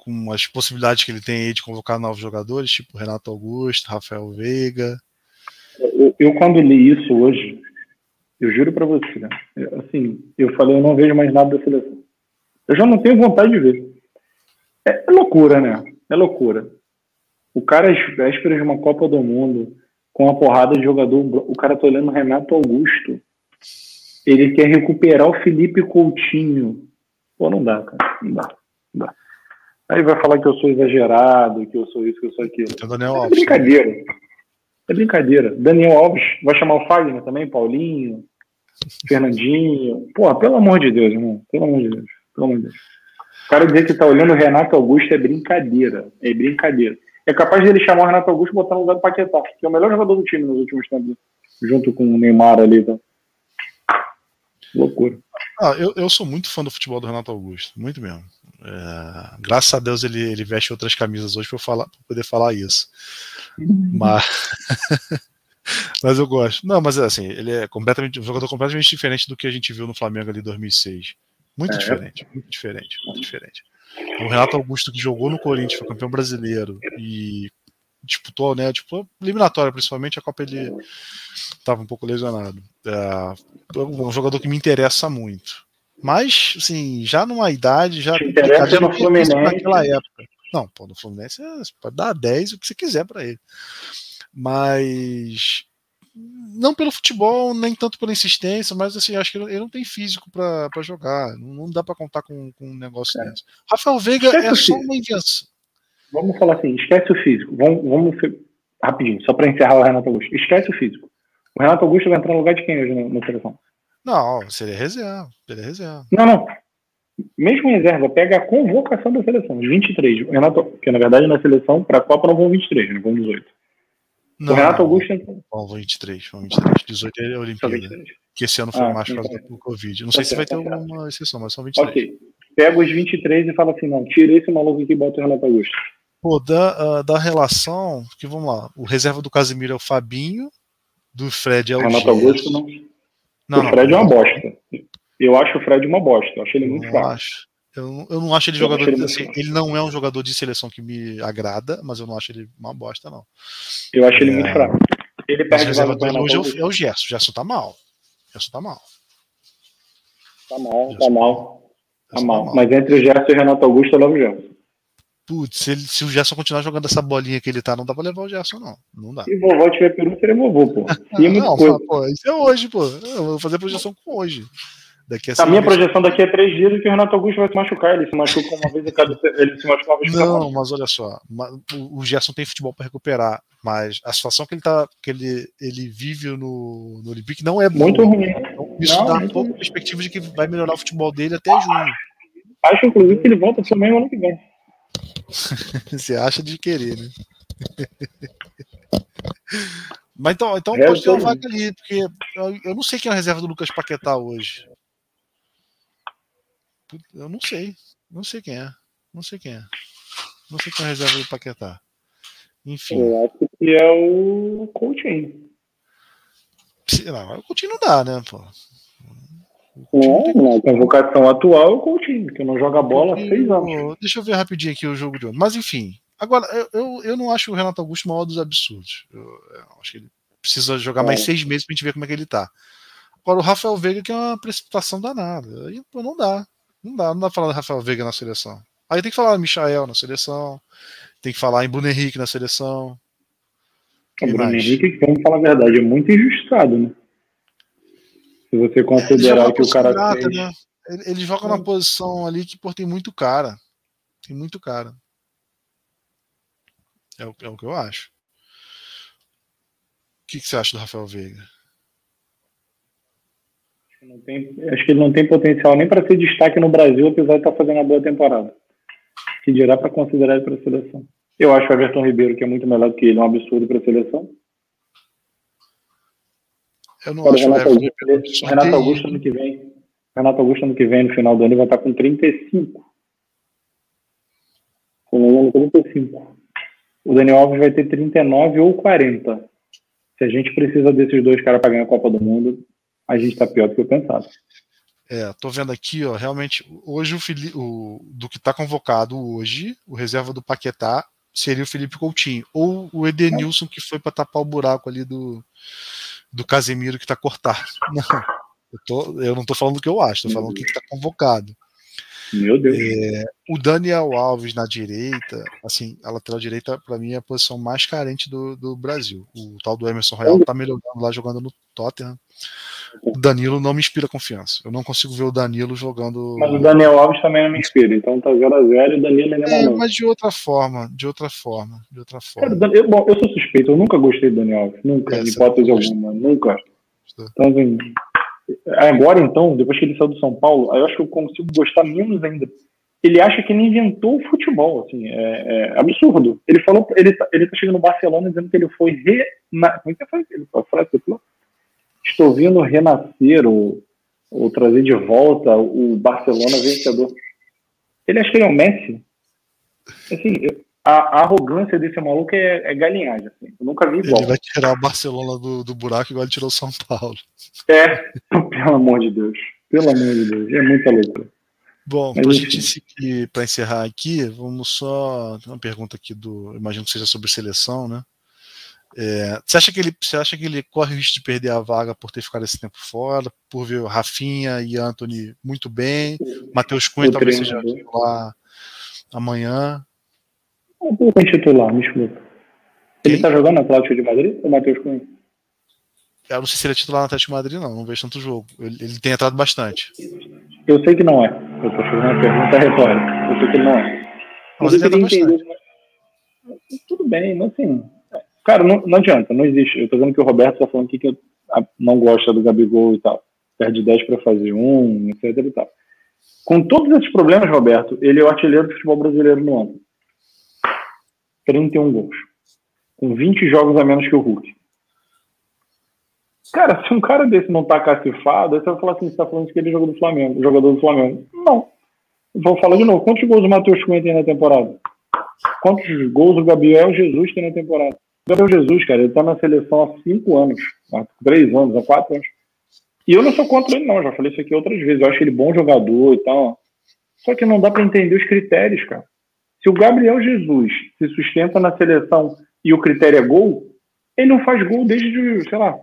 com as possibilidades que ele tem aí de convocar novos jogadores, tipo Renato Augusto, Rafael Veiga. Eu, eu quando li isso hoje, eu juro para você, né? assim, eu falei, eu não vejo mais nada da seleção. Eu já não tenho vontade de ver. É, é loucura, né? É loucura. O cara, às vésperas de uma Copa do Mundo, com uma porrada de jogador, o cara tá olhando Renato Augusto. Ele quer recuperar o Felipe Coutinho. Pô, não dá, cara. Não dá. Não dá. Aí vai falar que eu sou exagerado, que eu sou isso, que eu sou aquilo. Então, Daniel Alves, é brincadeira. É brincadeira. Daniel Alves vai chamar o Fagner também, Paulinho, Fernandinho. Pô, pelo amor de Deus, irmão. Pelo amor de Deus. Pelo amor de Deus. O cara dizer que tá olhando o Renato Augusto é brincadeira. É brincadeira. É capaz de ele chamar o Renato Augusto e botar no lugar do Paquetá, que é o melhor jogador do time nos últimos tempos, junto com o Neymar ali. Tá? Loucura. Ah, eu, eu sou muito fã do futebol do Renato Augusto, muito mesmo. É, graças a Deus ele, ele veste outras camisas hoje para falar, pra poder falar isso. Uhum. Mas, mas eu gosto. Não, mas assim, ele é completamente um jogador completamente diferente do que a gente viu no Flamengo ali em 2006. Muito é. diferente, muito diferente, muito diferente. O Renato Augusto que jogou no Corinthians, foi campeão brasileiro e disputou, né? Tipo, eliminatória, principalmente, a Copa ele estava um pouco lesionado. É um jogador que me interessa muito. Mas, assim, já numa idade, já. Te interessa no Fluminense. Naquela época. Não, pô, no Fluminense você pode dar 10 o que você quiser para ele. Mas. Não pelo futebol, nem tanto pela insistência, mas assim, acho que ele não tem físico para jogar. Não, dá para contar com, com, um negócio é. desse. Rafael Veiga Esquece é só uma invenção vamos falar assim, esquece o físico. Vamos, vamos rapidinho, só para encerrar o Renato Augusto. Esquece o físico. O Renato Augusto vai entrar no lugar de quem hoje na, seleção? Não, seria reserva. Seria reserva. Não, não. Mesmo em reserva, pega a convocação da seleção, os 23. O Renato, que na verdade na seleção, para a Copa não vão 23, não vão 18. Não, o Renato Augusto entra. Vão 23, vão 23. 18 é a Olimpíada. Que esse ano foi ah, mais por causa do Covid. Não sei se vai ter alguma exceção, mas são 23. Ok. Pega os 23 e fala assim: não, tira esse maluco aqui e bota o Renato Augusto. Pô, da, uh, da relação, que vamos lá, o reserva do Casimiro é o Fabinho, do Fred é o Renato Augusto não. não. O Fred não, é uma bosta. Eu acho o Fred uma bosta. Eu acho ele muito fraco. Acho. Eu, eu não acho ele eu jogador. Acho ele, assim, ele, não é um jogador de seleção que me agrada, mas eu não acho ele uma bosta, não. Eu acho ele é... muito fraco. Ele perde reserva do hoje é, é o Gerson. O Gerson tá mal. O Gerson tá mal. Tá mal, tá mal. Tá, tá mal. Mas entre o Gerson e o Renato Augusto, eu levo o Gerson putz, se, ele, se o Gerson continuar jogando essa bolinha que ele tá, não dá pra levar o Gerson, não. Não dá. Se vovó tiver peru, seria vovô, pô. não, coisa. pô, isso é hoje, pô. Eu vou fazer a projeção com hoje. Daqui a, a minha projeção daqui a três dias é que o Renato Augusto vai se machucar. Ele se machuca uma vez a cada. Ele se machuca uma vez Não, mas olha só. O Gerson tem futebol para recuperar. Mas a situação que ele tá. que ele, ele vive no, no Olympique não é Muito ruim. Não, Isso não, dá pouco perspectiva de que vai melhorar o futebol dele até junho. Acho, inclusive, que ele volta também no ano que vem. Você acha de querer, né? Mas então, então pode ter uma vaga ali, porque eu, eu, não sei quem é a reserva do Lucas Paquetá hoje. Eu não sei. Não sei quem é. Não sei quem é. Não sei quem é a reserva do Paquetá. Enfim. Eu acho que é o Coutinho. Não, o Coutinho não dá, né, pô? É, na convocação atual é o Coutinho, que não joga bola há seis anos. Deixa eu ver rapidinho aqui o jogo de ontem. Mas enfim, agora eu, eu, não acho o Renato Augusto o maior dos absurdos. Eu, eu acho que ele precisa jogar é. mais seis meses pra gente ver como é que ele tá. Agora o Rafael Veiga, que é uma precipitação danada. Aí pô, não dá. Não dá, não dá pra falar do Rafael Veiga na seleção. Aí tem que falar do Michael na seleção. Tem que falar em Bruno Henrique na seleção. O Bruno Henrique, vamos falar a verdade, é muito injustiçado, né? Se você considerar que o cara grata, fez... né? ele, ele, joga na posição ali que pô, tem muito cara. Tem muito cara. É o, é o que eu acho. O que, que você acha do Rafael Veiga? Tem, acho que ele não tem potencial nem para ser destaque no Brasil, apesar de estar tá fazendo uma boa temporada. Que dirá para considerar ele para a seleção. Eu acho o Everton Ribeiro, que é muito melhor do que ele, um absurdo para a seleção. Eu não acho Renato, Augusto, Renato Augusto ano que vem. Renato Augusto ano que vem, no final do ano, vai estar com 35. Se não me engano, 35. O Daniel Alves vai ter 39 ou 40. Se a gente precisa desses dois caras para ganhar a Copa do Mundo, a gente está pior do que eu pensava. É, tô vendo aqui, ó, realmente, hoje o, Fili o do que está convocado hoje, o reserva do Paquetá seria o Felipe Coutinho, ou o Edenilson que foi para tapar o buraco ali do, do Casemiro que está cortado. Não, eu, tô, eu não estou falando o que eu acho, estou falando o que está convocado. Meu Deus. É, o Daniel Alves na direita, assim, a lateral direita, para mim, é a posição mais carente do, do Brasil. O tal do Emerson Royal está melhorando lá jogando no Tottenham. O Danilo não me inspira confiança. Eu não consigo ver o Danilo jogando. Mas o Daniel Alves também não me inspira. Então tá 0x0 e o Danilo ainda é, não. Mas de outra forma, de outra forma, de outra forma. Cara, eu, bom, eu sou suspeito, eu nunca gostei do Daniel Alves. Nunca, é, hipótese alguma. Nunca. Então, assim, agora então, depois que ele saiu do São Paulo, eu acho que eu consigo gostar menos ainda. Ele acha que ele inventou o futebol, assim, é, é absurdo. Ele falou, ele tá, ele tá chegando no Barcelona dizendo que ele foi re, é falou, estou vindo renascer ou, ou trazer de volta o Barcelona vencedor. Ele acha que ele é o Messi. Assim, a, a arrogância desse maluco é, é galinhagem. Assim. Eu nunca vi igual. Ele vai tirar o Barcelona do, do buraco igual ele tirou o São Paulo. É, pelo amor de Deus. Pelo amor de Deus. É muita loucura. Bom, para gente para encerrar aqui, vamos só uma pergunta aqui do, imagino que seja sobre seleção, né? É, você, acha que ele, você acha que ele corre o risco de perder a vaga por ter ficado esse tempo fora, por ver o Rafinha e Anthony muito bem, Matheus Cunha talvez seja lá amanhã? Um pouco em titular, me explica. Ele está jogando no Atlético de Madrid ou Matheus Cunha? Eu não sei se ele é titular no Atlético de Madrid, não. Não vejo tanto jogo. Ele, ele tem entrado bastante. Eu sei que não é. Eu estou fazendo uma pergunta retórica. Eu sei que ele não é. Mas, mas ele bastante. Tudo bem, mas assim, Cara, não, não adianta, não existe. Eu tô vendo que o Roberto tá falando aqui que não gosta do Gabigol e tal. Perde 10 para fazer um, etc e tal. Com todos esses problemas, Roberto, ele é o artilheiro do futebol brasileiro no ano. 31 gols. Com 20 jogos a menos que o Hulk. Cara, se um cara desse não tá cacifado, aí você vai falar assim, você tá falando que ele é jogador do Flamengo, jogador do Flamengo. Não. Vou falar de novo. Quantos gols o Matheus Cunha tem na temporada? Quantos gols o Gabriel Jesus tem na temporada? Gabriel Jesus, cara, ele tá na seleção há cinco anos, há três anos, há quatro anos. E eu não sou contra ele, não, já falei isso aqui outras vezes. Eu acho ele bom jogador e tal. Só que não dá para entender os critérios, cara. Se o Gabriel Jesus se sustenta na seleção e o critério é gol, ele não faz gol desde, sei lá,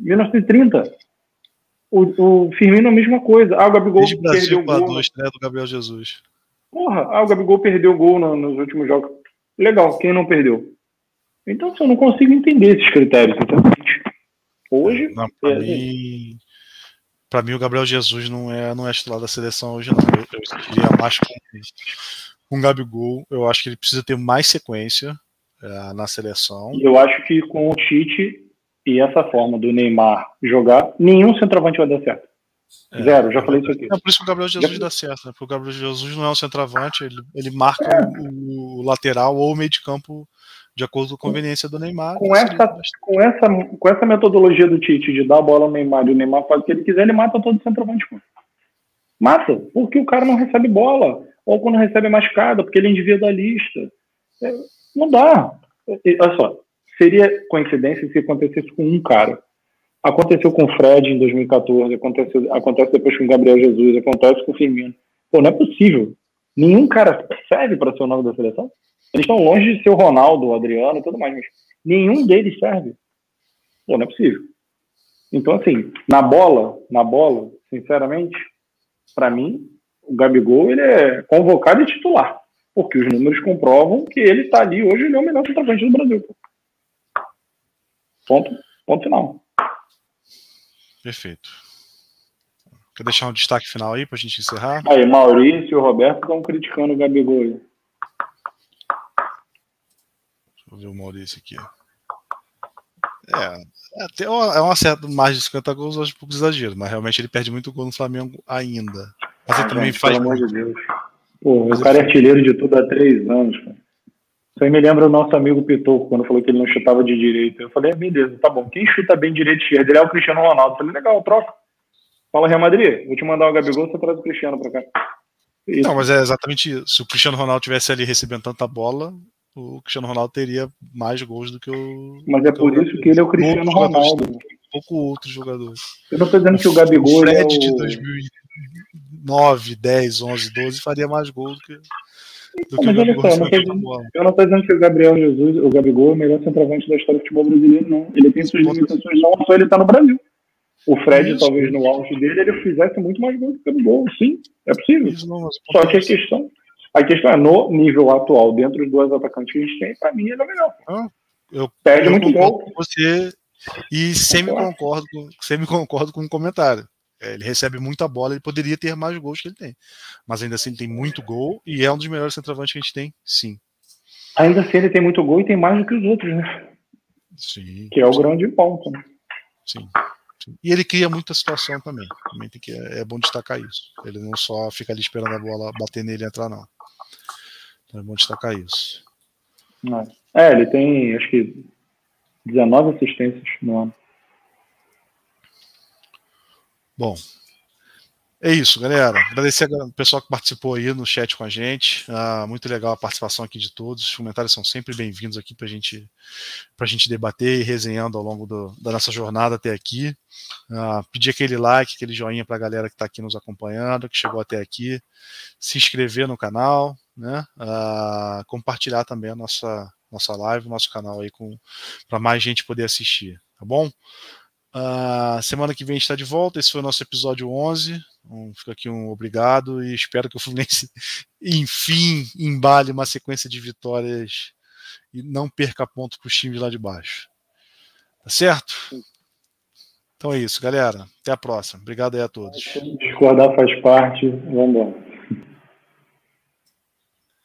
1930. O, o Firmino é a mesma coisa. Ah, o Gabigol desde perdeu o gol. Dois, né, do Gabriel Jesus. Porra, ah, o Gabigol perdeu gol no, nos últimos jogos. Legal, quem não perdeu? Então, assim, eu não consigo entender esses critérios, sinceramente. Hoje. Não, pra, é, mim, pra mim, o Gabriel Jesus não é, não é titular da seleção hoje, não. Eu, eu queria mais com, com o Gabigol. Eu acho que ele precisa ter mais sequência é, na seleção. Eu acho que com o Tite e essa forma do Neymar jogar, nenhum centroavante vai dar certo. É, Zero, já falei isso aqui. É por isso que o Gabriel Jesus já... dá certo, né? Porque o Gabriel Jesus não é um centroavante, ele, ele marca é. o, o, lateral ou o meio de campo de acordo com a conveniência do Neymar. Com essa, com, essa, com essa metodologia do Tite de dar a bola ao Neymar e o Neymar faz o que ele quiser, ele mata todo centroavante. Mata, porque o cara não recebe bola, ou quando recebe é machucada, porque ele é individualista. É, não dá. Olha só, seria coincidência se acontecesse com um cara. Aconteceu com o Fred em 2014, acontece, acontece depois com o Gabriel Jesus, acontece com o Firmino. Pô, não é possível. Nenhum cara serve para ser o nome da seleção. Eles estão longe de ser o Ronaldo, o Adriano e tudo mais, mas nenhum deles serve. Pô, não é possível. Então, assim, na bola, na bola, sinceramente, para mim, o Gabigol ele é convocado e titular. Porque os números comprovam que ele está ali hoje, ele é o melhor centroavante do Brasil. Ponto, ponto final. Perfeito. Quer deixar um destaque final aí para a gente encerrar? Aí, Maurício e o Roberto estão criticando o Gabigol. Aí. Deixa eu ver o Maurício aqui. É, até é uma certa mais de 50 gols, acho um pouco exagero, mas realmente ele perde muito gol no Flamengo ainda. Mas ah, também faz. Pelo amor de Deus. Pô, o cara é artilheiro de tudo há três anos, cara. Isso aí me lembra o nosso amigo Pitoco, quando falou que ele não chutava de direita. Eu falei, é, beleza, tá bom. Quem chuta bem direito e esquerda? Ele é o Cristiano Ronaldo. Eu falei, legal, troca. Fala, Real Madrid, vou te mandar o Gabigol, você traz o Cristiano pra cá. Isso. Não, mas é exatamente isso. Se o Cristiano Ronaldo tivesse ali recebendo tanta bola, o Cristiano Ronaldo teria mais gols do que o. Mas é por isso que ele é o Cristiano Ronaldo. Pouco outros jogadores. Eu não tô dizendo que o Gabigol. O Fred é o... de 2009, 10, 11, 12 faria mais gols do que. Do que mas olha só, eu não, tô dizendo que o Gabriel Jesus, o Gabigol, é o melhor centroavante da história do futebol brasileiro, não. Ele tem suas limitações, não só ele tá no Brasil. O Fred, isso, talvez no auge dele, ele fizesse muito mais gols do que o Gabigol. Sim, é possível. Não, só que a questão, a questão é, no nível atual, dentro dos dois atacantes que a gente tem, para mim ele é melhor. Ah, eu, Perde eu muito gol. Você e sempre concordo, sempre concordo com o comentário. É, ele recebe muita bola, ele poderia ter mais gols que ele tem. Mas ainda assim ele tem muito gol e é um dos melhores centroavantes que a gente tem, sim. Ainda assim ele tem muito gol e tem mais do que os outros, né? Sim. Que é o grande ponto. Né? Sim. sim. E ele cria muita situação também. Também tem que, é, é bom destacar isso. Ele não só fica ali esperando a bola bater nele e entrar, não. Então é bom destacar isso. É, ele tem acho que 19 assistências no ano. Bom, é isso, galera. Agradecer ao pessoal que participou aí no chat com a gente. Ah, muito legal a participação aqui de todos. Os comentários são sempre bem-vindos aqui para gente, a gente debater e resenhando ao longo do, da nossa jornada até aqui. Ah, pedir aquele like, aquele joinha para a galera que está aqui nos acompanhando, que chegou até aqui. Se inscrever no canal, né? Ah, compartilhar também a nossa, nossa live, nosso canal aí para mais gente poder assistir, tá bom? Uh, semana que vem a gente está de volta. Esse foi o nosso episódio 11. Um, fica aqui um obrigado e espero que o Fluminense, enfim, embale uma sequência de vitórias e não perca ponto para os times lá de baixo. Tá certo? Então é isso, galera. Até a próxima. Obrigado aí a todos. Discordar faz parte. Vamos embora.